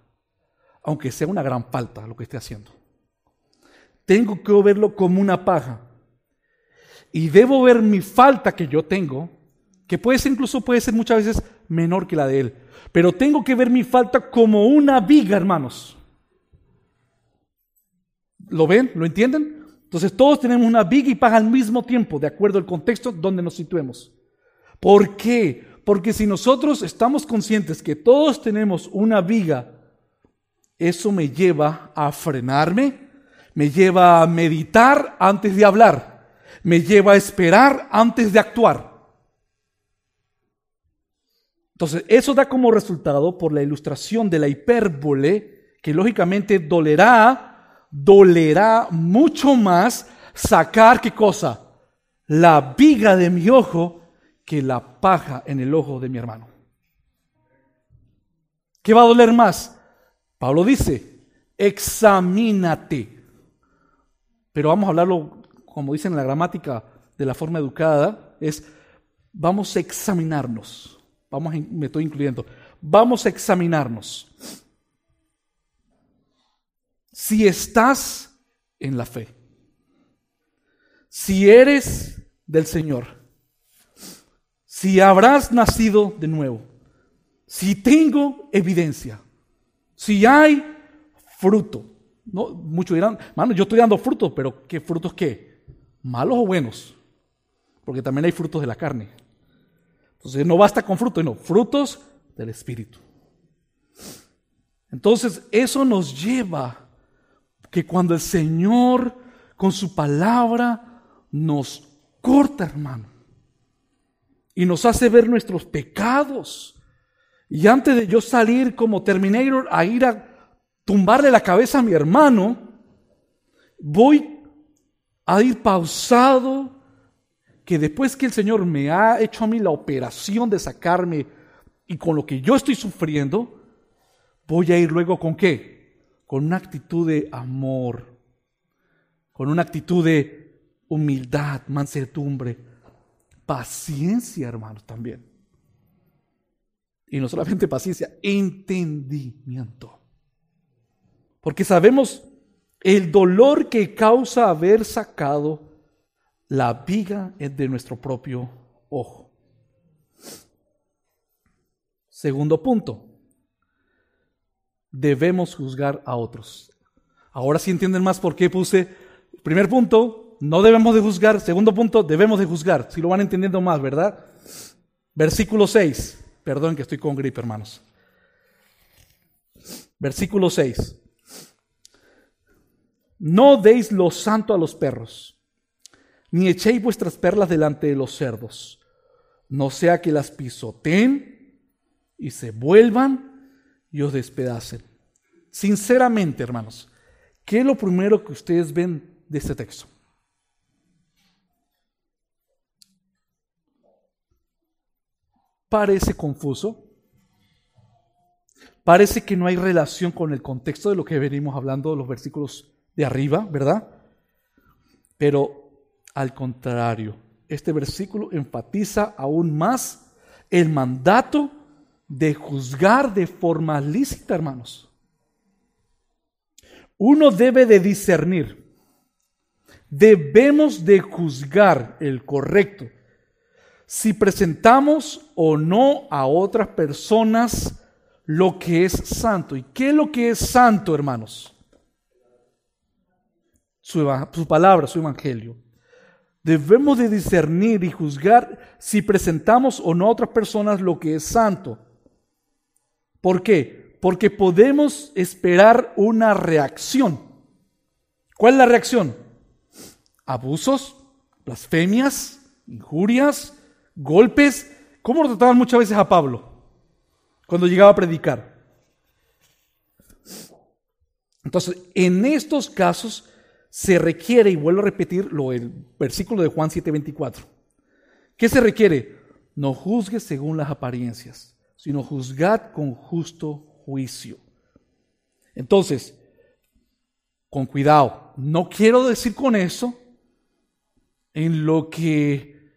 aunque sea una gran falta lo que esté haciendo. Tengo que verlo como una paja. Y debo ver mi falta que yo tengo, que puede ser incluso puede ser muchas veces menor que la de él. Pero tengo que ver mi falta como una viga, hermanos. ¿Lo ven? ¿Lo entienden? Entonces todos tenemos una viga y paja al mismo tiempo, de acuerdo al contexto donde nos situemos. ¿Por qué? Porque si nosotros estamos conscientes que todos tenemos una viga, eso me lleva a frenarme, me lleva a meditar antes de hablar, me lleva a esperar antes de actuar. Entonces, eso da como resultado por la ilustración de la hipérbole, que lógicamente dolerá, dolerá mucho más sacar qué cosa? La viga de mi ojo que la paja en el ojo de mi hermano. ¿Qué va a doler más? Pablo dice, examínate. Pero vamos a hablarlo, como dicen en la gramática, de la forma educada, es vamos a examinarnos. Vamos, me estoy incluyendo. Vamos a examinarnos. Si estás en la fe, si eres del Señor, si habrás nacido de nuevo, si tengo evidencia, si hay fruto, no, muchos dirán, mano, yo estoy dando frutos, pero ¿qué frutos qué? ¿Malos o buenos? Porque también hay frutos de la carne. Entonces no basta con frutos, no, frutos del Espíritu. Entonces eso nos lleva que cuando el Señor con su palabra nos corta, hermano, y nos hace ver nuestros pecados, y antes de yo salir como Terminator a ir a tumbarle la cabeza a mi hermano, voy a ir pausado, que después que el Señor me ha hecho a mí la operación de sacarme y con lo que yo estoy sufriendo, voy a ir luego con qué? Con una actitud de amor, con una actitud de humildad, mansedumbre, paciencia, hermanos, también. Y no solamente paciencia, entendimiento. Porque sabemos el dolor que causa haber sacado la viga de nuestro propio ojo. Segundo punto, debemos juzgar a otros. Ahora sí entienden más por qué puse, primer punto, no debemos de juzgar, segundo punto, debemos de juzgar, si lo van entendiendo más, ¿verdad? Versículo 6, perdón que estoy con gripe, hermanos. Versículo 6. No deis lo santo a los perros, ni echéis vuestras perlas delante de los cerdos, no sea que las pisoteen y se vuelvan y os despedacen. Sinceramente, hermanos, ¿qué es lo primero que ustedes ven de este texto? Parece confuso. Parece que no hay relación con el contexto de lo que venimos hablando de los versículos de arriba, ¿verdad? Pero al contrario, este versículo enfatiza aún más el mandato de juzgar de forma lícita, hermanos. Uno debe de discernir. Debemos de juzgar el correcto. Si presentamos o no a otras personas lo que es santo. ¿Y qué es lo que es santo, hermanos? su, palabra, su evangelio. Debemos de discernir y juzgar si presentamos o no a otras personas lo que es santo. ¿Por qué? Porque podemos esperar una reacción. ¿Cuál es la reacción? Abusos, blasfemias, injurias, golpes. ¿Cómo lo trataban muchas veces a Pablo cuando llegaba a predicar? Entonces, en estos casos se requiere, y vuelvo a repetir lo el versículo de Juan 7:24. ¿Qué se requiere? No juzgues según las apariencias, sino juzgad con justo juicio. Entonces, con cuidado, no quiero decir con eso en lo que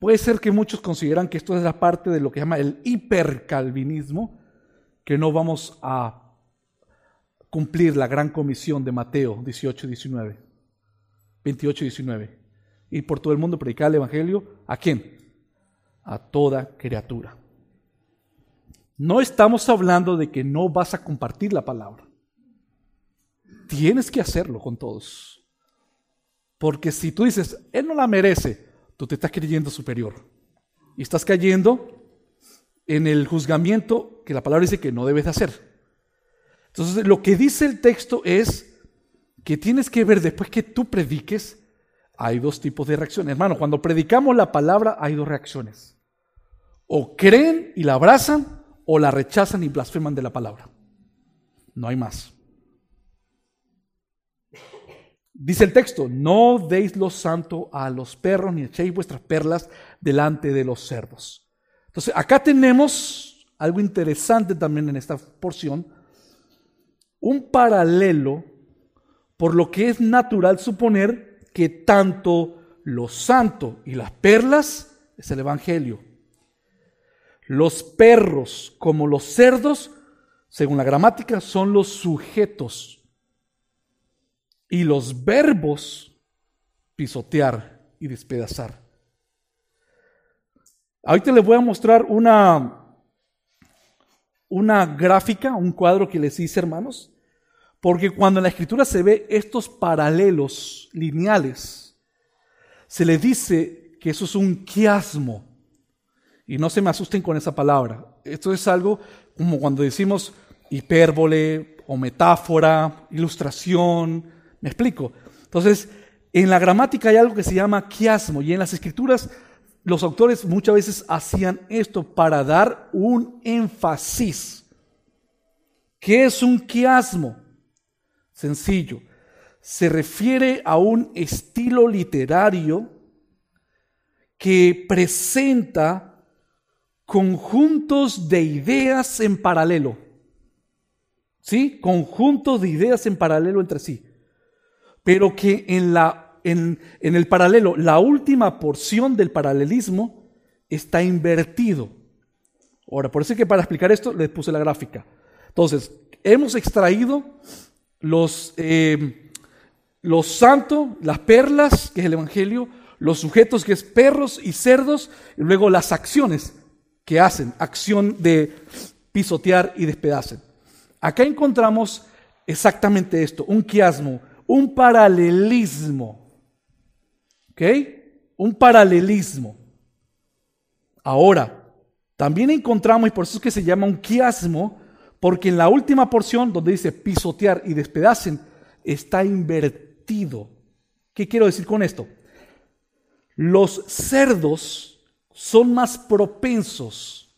puede ser que muchos consideran que esto es la parte de lo que se llama el hipercalvinismo, que no vamos a cumplir la gran comisión de Mateo 18, 19, 28, 19. Y por todo el mundo predicar el Evangelio. ¿A quién? A toda criatura. No estamos hablando de que no vas a compartir la palabra. Tienes que hacerlo con todos. Porque si tú dices, Él no la merece, tú te estás creyendo superior. Y estás cayendo en el juzgamiento que la palabra dice que no debes hacer. Entonces, lo que dice el texto es que tienes que ver después que tú prediques, hay dos tipos de reacciones. Hermano, cuando predicamos la palabra hay dos reacciones. O creen y la abrazan o la rechazan y blasfeman de la palabra. No hay más. Dice el texto, no deis lo santo a los perros ni echéis vuestras perlas delante de los cerdos. Entonces, acá tenemos algo interesante también en esta porción un paralelo por lo que es natural suponer que tanto lo santo y las perlas es el Evangelio. Los perros como los cerdos, según la gramática, son los sujetos. Y los verbos, pisotear y despedazar. Ahorita les voy a mostrar una, una gráfica, un cuadro que les hice, hermanos, porque cuando en la escritura se ve estos paralelos lineales, se le dice que eso es un quiasmo. Y no se me asusten con esa palabra. Esto es algo como cuando decimos hipérbole o metáfora, ilustración. ¿Me explico? Entonces, en la gramática hay algo que se llama quiasmo y en las escrituras los autores muchas veces hacían esto para dar un énfasis. ¿Qué es un quiasmo? Sencillo. Se refiere a un estilo literario que presenta conjuntos de ideas en paralelo. ¿Sí? Conjuntos de ideas en paralelo entre sí. Pero que en la en, el paralelo, la última porción del paralelismo está invertido. Ahora, por eso es que para explicar esto les puse la gráfica. Entonces, hemos extraído los, eh, los santos, las perlas, que es el Evangelio, los sujetos, que es perros y cerdos, y luego las acciones que hacen, acción de pisotear y despedacen. Acá encontramos exactamente esto, un quiasmo, un paralelismo un paralelismo. Ahora, también encontramos, y por eso es que se llama un quiasmo, porque en la última porción, donde dice pisotear y despedacen, está invertido. ¿Qué quiero decir con esto? Los cerdos son más propensos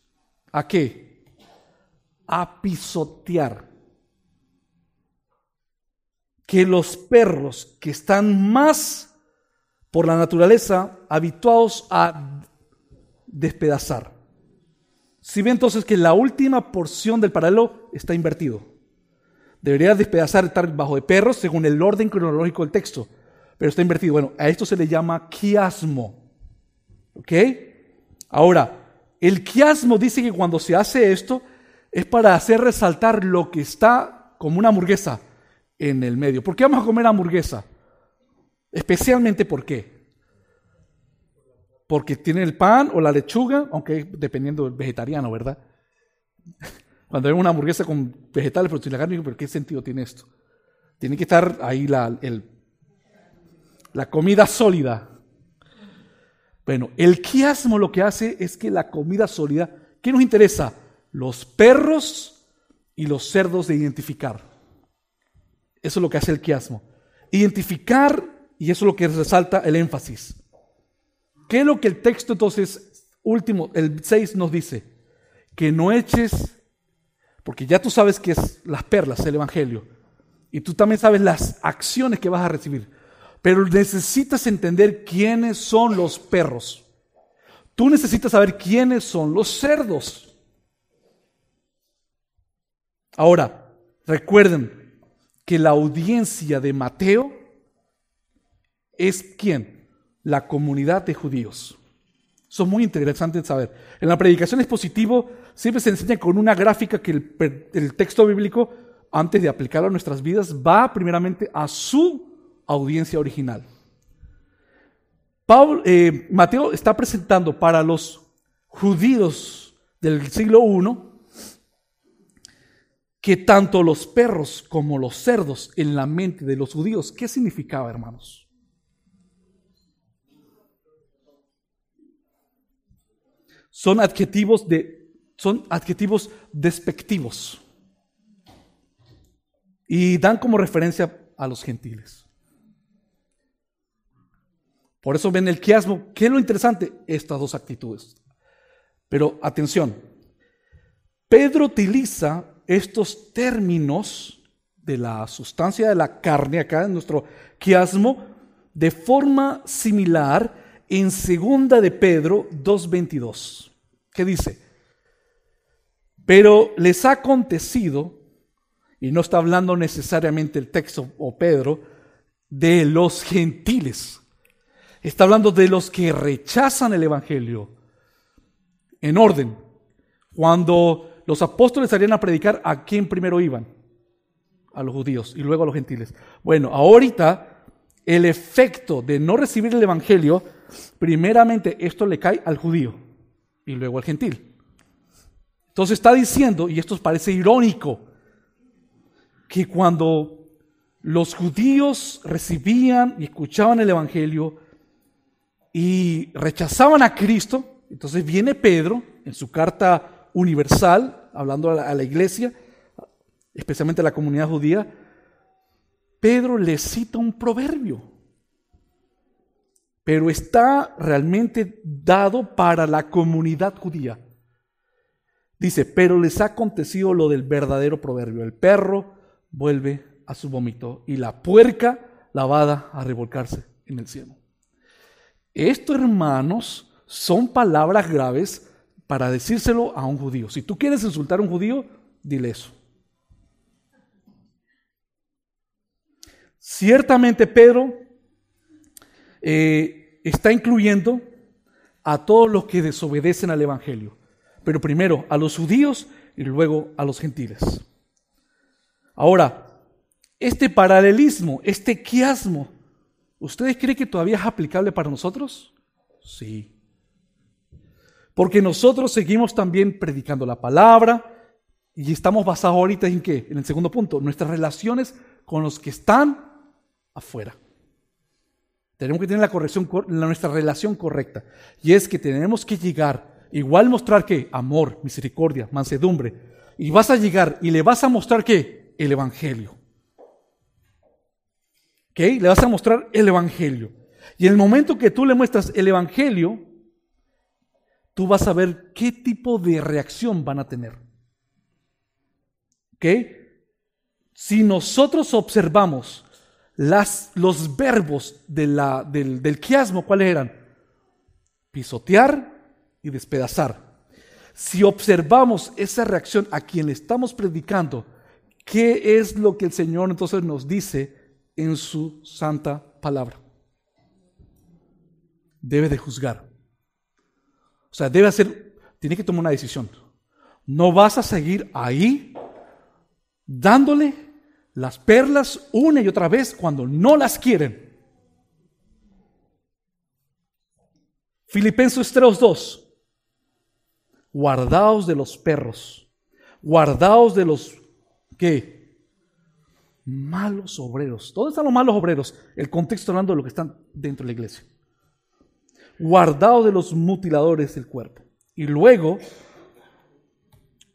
a qué? A pisotear. Que los perros que están más por la naturaleza habituados a despedazar. Si ve entonces que la última porción del paralelo está invertido. Debería despedazar estar bajo de perros según el orden cronológico del texto, pero está invertido. Bueno, a esto se le llama quiasmo. ¿Ok? Ahora, el quiasmo dice que cuando se hace esto es para hacer resaltar lo que está como una hamburguesa en el medio. ¿Por qué vamos a comer hamburguesa? Especialmente ¿por qué? Porque tiene el pan o la lechuga, aunque dependiendo del vegetariano, ¿verdad? Cuando hay una hamburguesa con vegetales, pero sin la carne, ¿pero qué sentido tiene esto? Tiene que estar ahí la, la comida sólida. Bueno, el quiasmo lo que hace es que la comida sólida, ¿qué nos interesa? Los perros y los cerdos de identificar. Eso es lo que hace el quiasmo. Identificar, y eso es lo que resalta el énfasis. ¿Qué es lo que el texto entonces último, el 6 nos dice? Que no eches, porque ya tú sabes que es las perlas, el Evangelio, y tú también sabes las acciones que vas a recibir, pero necesitas entender quiénes son los perros. Tú necesitas saber quiénes son los cerdos. Ahora, recuerden que la audiencia de Mateo es quién? La comunidad de judíos. Eso es muy interesante saber. En la predicación expositivo siempre se enseña con una gráfica que el, texto bíblico, antes de aplicarlo a nuestras vidas, va primeramente a su audiencia original. Eh, Mateo está presentando para los judíos del siglo I que tanto los perros como los cerdos en la mente de los judíos, ¿qué significaba, hermanos? Son adjetivos, de, son adjetivos despectivos y dan como referencia a los gentiles. Por eso ven el quiasmo. ¿Qué es lo interesante? Estas dos actitudes. Pero atención, Pedro utiliza estos términos de la sustancia de la carne acá en nuestro quiasmo de forma similar en segunda de Pedro 2.22. ¿Qué dice? Pero les ha acontecido, y no está hablando necesariamente el texto o Pedro, de los gentiles. Está hablando de los que rechazan el Evangelio. En orden. Cuando los apóstoles salían a predicar, ¿a quién primero iban? A los judíos y luego a los gentiles. Bueno, ahorita el efecto de no recibir el Evangelio, primeramente esto le cae al judío y luego al gentil. Entonces está diciendo, y esto parece irónico, que cuando los judíos recibían y escuchaban el Evangelio y rechazaban a Cristo, entonces viene Pedro en su carta universal, hablando a la, a la iglesia, especialmente a la comunidad judía, Pedro le cita un proverbio pero está realmente dado para la comunidad judía. Dice, pero les ha acontecido lo del verdadero proverbio. El perro vuelve a su vómito y la puerca lavada a revolcarse en el cielo. Esto, hermanos, son palabras graves para decírselo a un judío. Si tú quieres insultar a un judío, dile eso. Ciertamente Pedro eh, está incluyendo a todos los que desobedecen al Evangelio, pero primero a los judíos y luego a los gentiles. Ahora, este paralelismo, este quiasmo, ¿ustedes creen que todavía es aplicable para nosotros? Sí. Porque nosotros seguimos también predicando la palabra y estamos basados ahorita en qué? En el segundo punto, nuestras relaciones con los que están afuera. Tenemos que tener la corrección, nuestra relación correcta. Y es que tenemos que llegar, igual mostrar que amor, misericordia, mansedumbre. Y vas a llegar y le vas a mostrar que el Evangelio. ¿Ok? Le vas a mostrar el Evangelio. Y en el momento que tú le muestras el Evangelio, tú vas a ver qué tipo de reacción van a tener. ¿Ok? Si nosotros observamos las, los verbos del, del quiasmo, ¿cuáles eran? Pisotear y despedazar. Si observamos esa reacción a quien le estamos predicando, ¿qué es lo que el Señor entonces nos dice en su santa palabra? Debe de juzgar. O sea, debe hacer, tiene que tomar una decisión. No vas a seguir ahí dándole las perlas una y otra vez cuando no las quieren. Filipenses 3.2. Guardaos de los perros. Guardaos de los ¿qué? Malos obreros. ¿Dónde están los malos obreros? El contexto hablando de lo que están dentro de la iglesia. guardados de los mutiladores del cuerpo. Y luego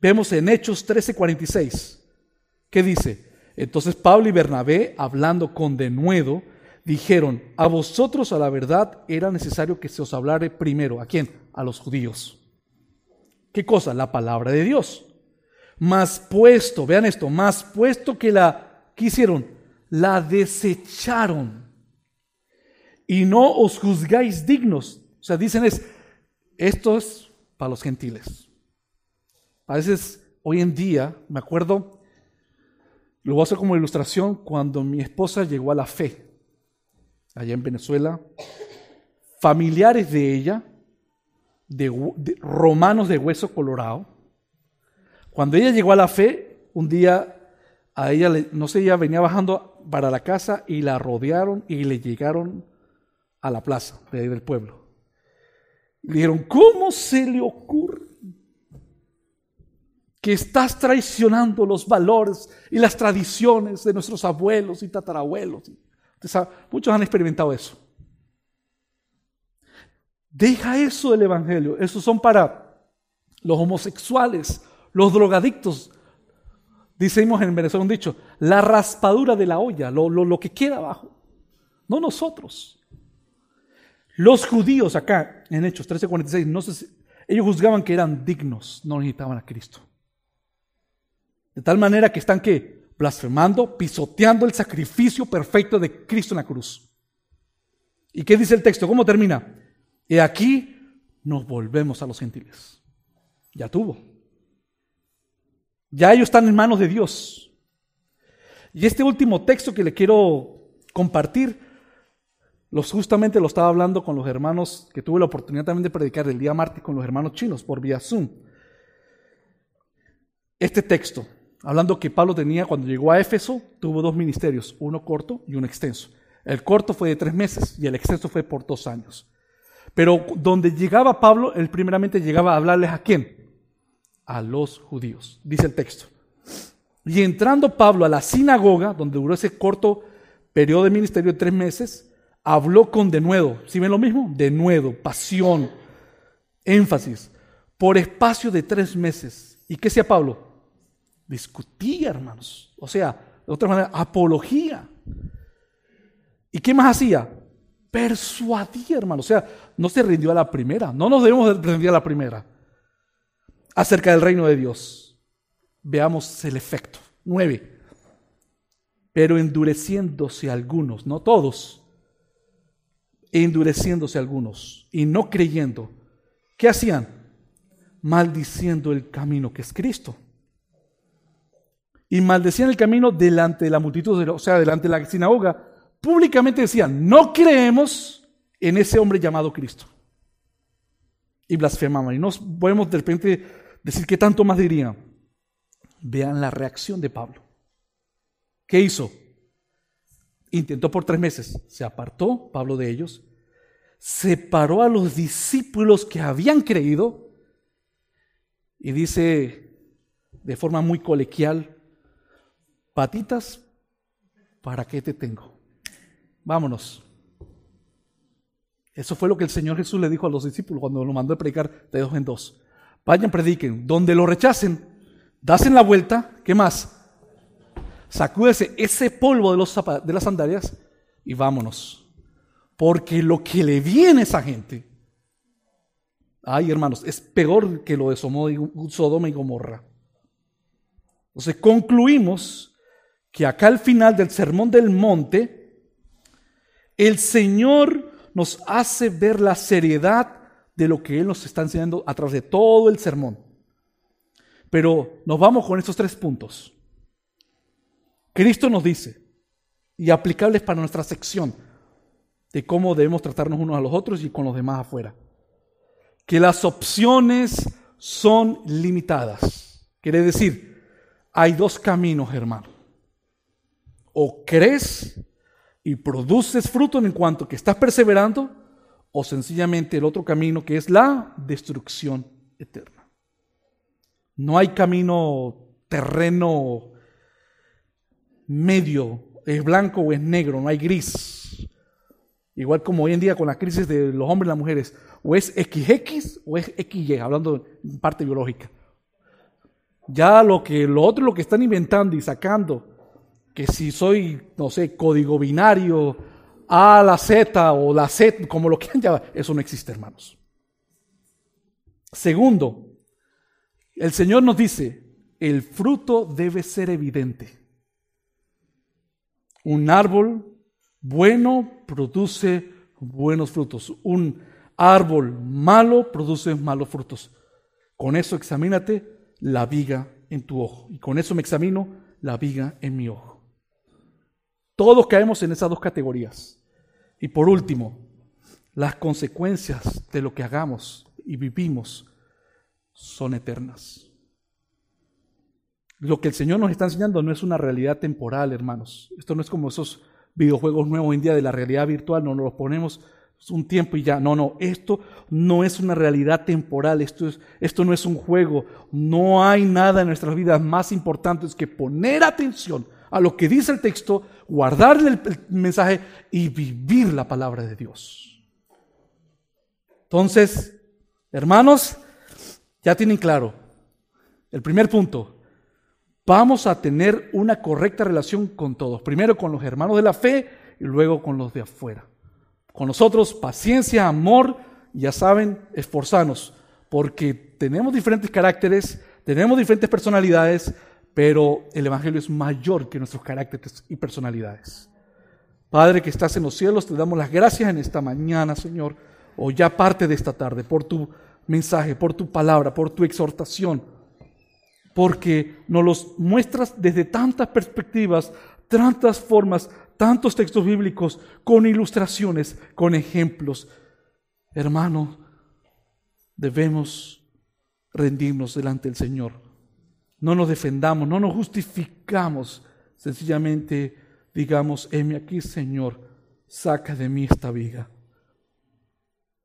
vemos en Hechos 13:46, ¿qué dice? Entonces Pablo y Bernabé, hablando con denuedo, dijeron, a vosotros a la verdad era necesario que se os hablare primero. ¿A quién? A los judíos. ¿Qué cosa? La palabra de Dios. Más puesto, vean esto, más puesto que la, ¿qué hicieron? La desecharon. Y no os juzgáis dignos. O sea, dicen es, esto es para los gentiles. A veces, hoy en día, me acuerdo, lo voy a hacer como ilustración, cuando mi esposa llegó a la fe, allá en Venezuela, familiares de ella, de, romanos de hueso colorado. Cuando ella llegó a la fe, un día a ella, no sé, ella venía bajando para la casa y la rodearon y le llegaron a la plaza del pueblo. Le dijeron, ¿cómo se le ocurre que estás traicionando los valores y las tradiciones de nuestros abuelos y tatarabuelos? Muchos han experimentado eso. Deja eso del Evangelio. Esos son para los homosexuales, los drogadictos. Decimos en Venezuela un dicho, la raspadura de la olla, lo, lo, que queda abajo. No nosotros. Los judíos acá, en Hechos 13:46, no ellos juzgaban que eran dignos, no necesitaban a Cristo. De tal manera que están que blasfemando, pisoteando el sacrificio perfecto de Cristo en la cruz. ¿Y qué dice el texto? ¿Cómo termina? Y aquí nos volvemos a los gentiles. Ya tuvo. Ya ellos están en manos de Dios. Y este último texto que le quiero compartir, los, justamente lo estaba hablando con los hermanos, que tuve la oportunidad también de predicar el día martes con los hermanos chinos por vía Zoom. Este texto, hablando que Pablo tenía cuando llegó a Éfeso, tuvo dos ministerios, uno corto y uno extenso. El corto fue de tres meses y el extenso fue por dos años. Pero donde llegaba Pablo, él primeramente llegaba a hablarles a quién? A los judíos, dice el texto. Y entrando Pablo a la sinagoga, donde duró ese corto periodo de ministerio de tres meses, habló con denuedo. ¿Sí ven lo mismo? Denuedo, pasión, énfasis, por espacio de tres meses. ¿Y qué hacía Pablo? Discutía, hermanos. O sea, de otra manera, apología. ¿Y qué más hacía? Persuadía, hermano. O sea, no se rindió a la primera. No nos debemos rendir a la primera. Acerca del reino de Dios. Veamos el efecto. Nueve. Pero endureciéndose algunos, no todos, endureciéndose algunos y no creyendo, ¿qué hacían? Maldiciendo el camino que es Cristo. Y maldecían el camino delante de la multitud, o sea, delante de la sinagoga, públicamente decían, no creemos en ese hombre llamado Cristo. Y blasfemaban. Y no podemos de repente decir qué tanto más dirían. Vean la reacción de Pablo. ¿Qué hizo? Intentó por tres meses. Se apartó Pablo de ellos. Separó a los discípulos que habían creído. Y dice de forma muy colequial, patitas, ¿para qué te tengo? vámonos. Eso fue lo que el Señor Jesús le dijo a los discípulos cuando lo mandó a predicar de dos en dos. Vayan, prediquen. Donde lo rechacen, dasen la vuelta. ¿Qué más? Sacúdese ese polvo de, los de las sandalias y vámonos. Porque lo que le viene a esa gente, ay hermanos, es peor que lo de Sodoma y Gomorra. Entonces concluimos que acá al final del sermón del monte, el Señor nos hace ver la seriedad de lo que Él nos está enseñando a través de todo el sermón. Pero nos vamos con estos tres puntos. Cristo nos dice, y aplicables para nuestra sección, de cómo debemos tratarnos unos a los otros y con los demás afuera, que las opciones son limitadas. Quiere decir, hay dos caminos, hermano. O crees y produces fruto en cuanto que estás perseverando, o sencillamente el otro camino que es la destrucción eterna. No hay camino terreno medio, es blanco o es negro, no hay gris. Igual como hoy en día con la crisis de los hombres y las mujeres, o es XX o es XY, hablando en parte biológica. Ya lo que lo otro lo que están inventando y sacando, que si soy, no sé, código binario, A la Z o la Z, como lo quieran llamar, eso no existe, hermanos. Segundo, el Señor nos dice, el fruto debe ser evidente. Un árbol bueno produce buenos frutos. Un árbol malo produce malos frutos. Con eso examínate la viga en tu ojo. Y con eso me examino la viga en mi ojo. Todos caemos en esas dos categorías. Y por último, las consecuencias de lo que hagamos y vivimos son eternas. Lo que el Señor nos está enseñando no es una realidad temporal, hermanos. Esto no es como esos videojuegos nuevos hoy en día de la realidad virtual, no nos los ponemos un tiempo y ya. No, no, esto no es una realidad temporal, esto, es, esto no es un juego. No hay nada en nuestras vidas más importante que poner atención a lo que dice el texto, guardarle el, mensaje y vivir la palabra de Dios. Entonces, hermanos, ya tienen claro. El primer punto, vamos a tener una correcta relación con todos. Primero con los hermanos de la fe y luego con los de afuera. Con nosotros, paciencia, amor, ya saben, esforzarnos, porque tenemos diferentes caracteres, tenemos diferentes personalidades, pero el Evangelio es mayor que nuestros caracteres y personalidades. Padre que estás en los cielos, te damos las gracias en esta mañana, Señor, o ya parte de esta tarde, por tu mensaje, por tu palabra, por tu exhortación porque nos los muestras desde tantas perspectivas, tantas formas, tantos textos bíblicos, con ilustraciones, con ejemplos. Hermano, debemos rendirnos delante del Señor. No nos defendamos, no nos justificamos, sencillamente digamos, heme aquí, Señor, saca de mí esta viga,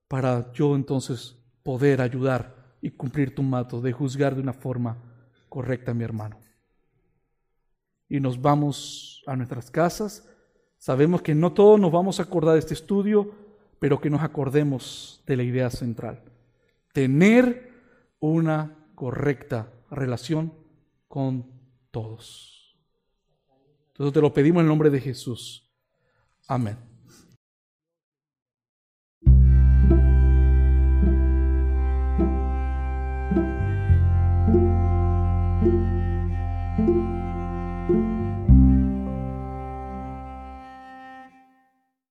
para yo entonces poder ayudar y cumplir tu mato de juzgar de una forma correcta, mi hermano. Y nos vamos a nuestras casas. Sabemos que no todos nos vamos a acordar de este estudio, pero que nos acordemos de la idea central. Tener una correcta relación con todos. Entonces te lo pedimos en el nombre de Jesús. Amén.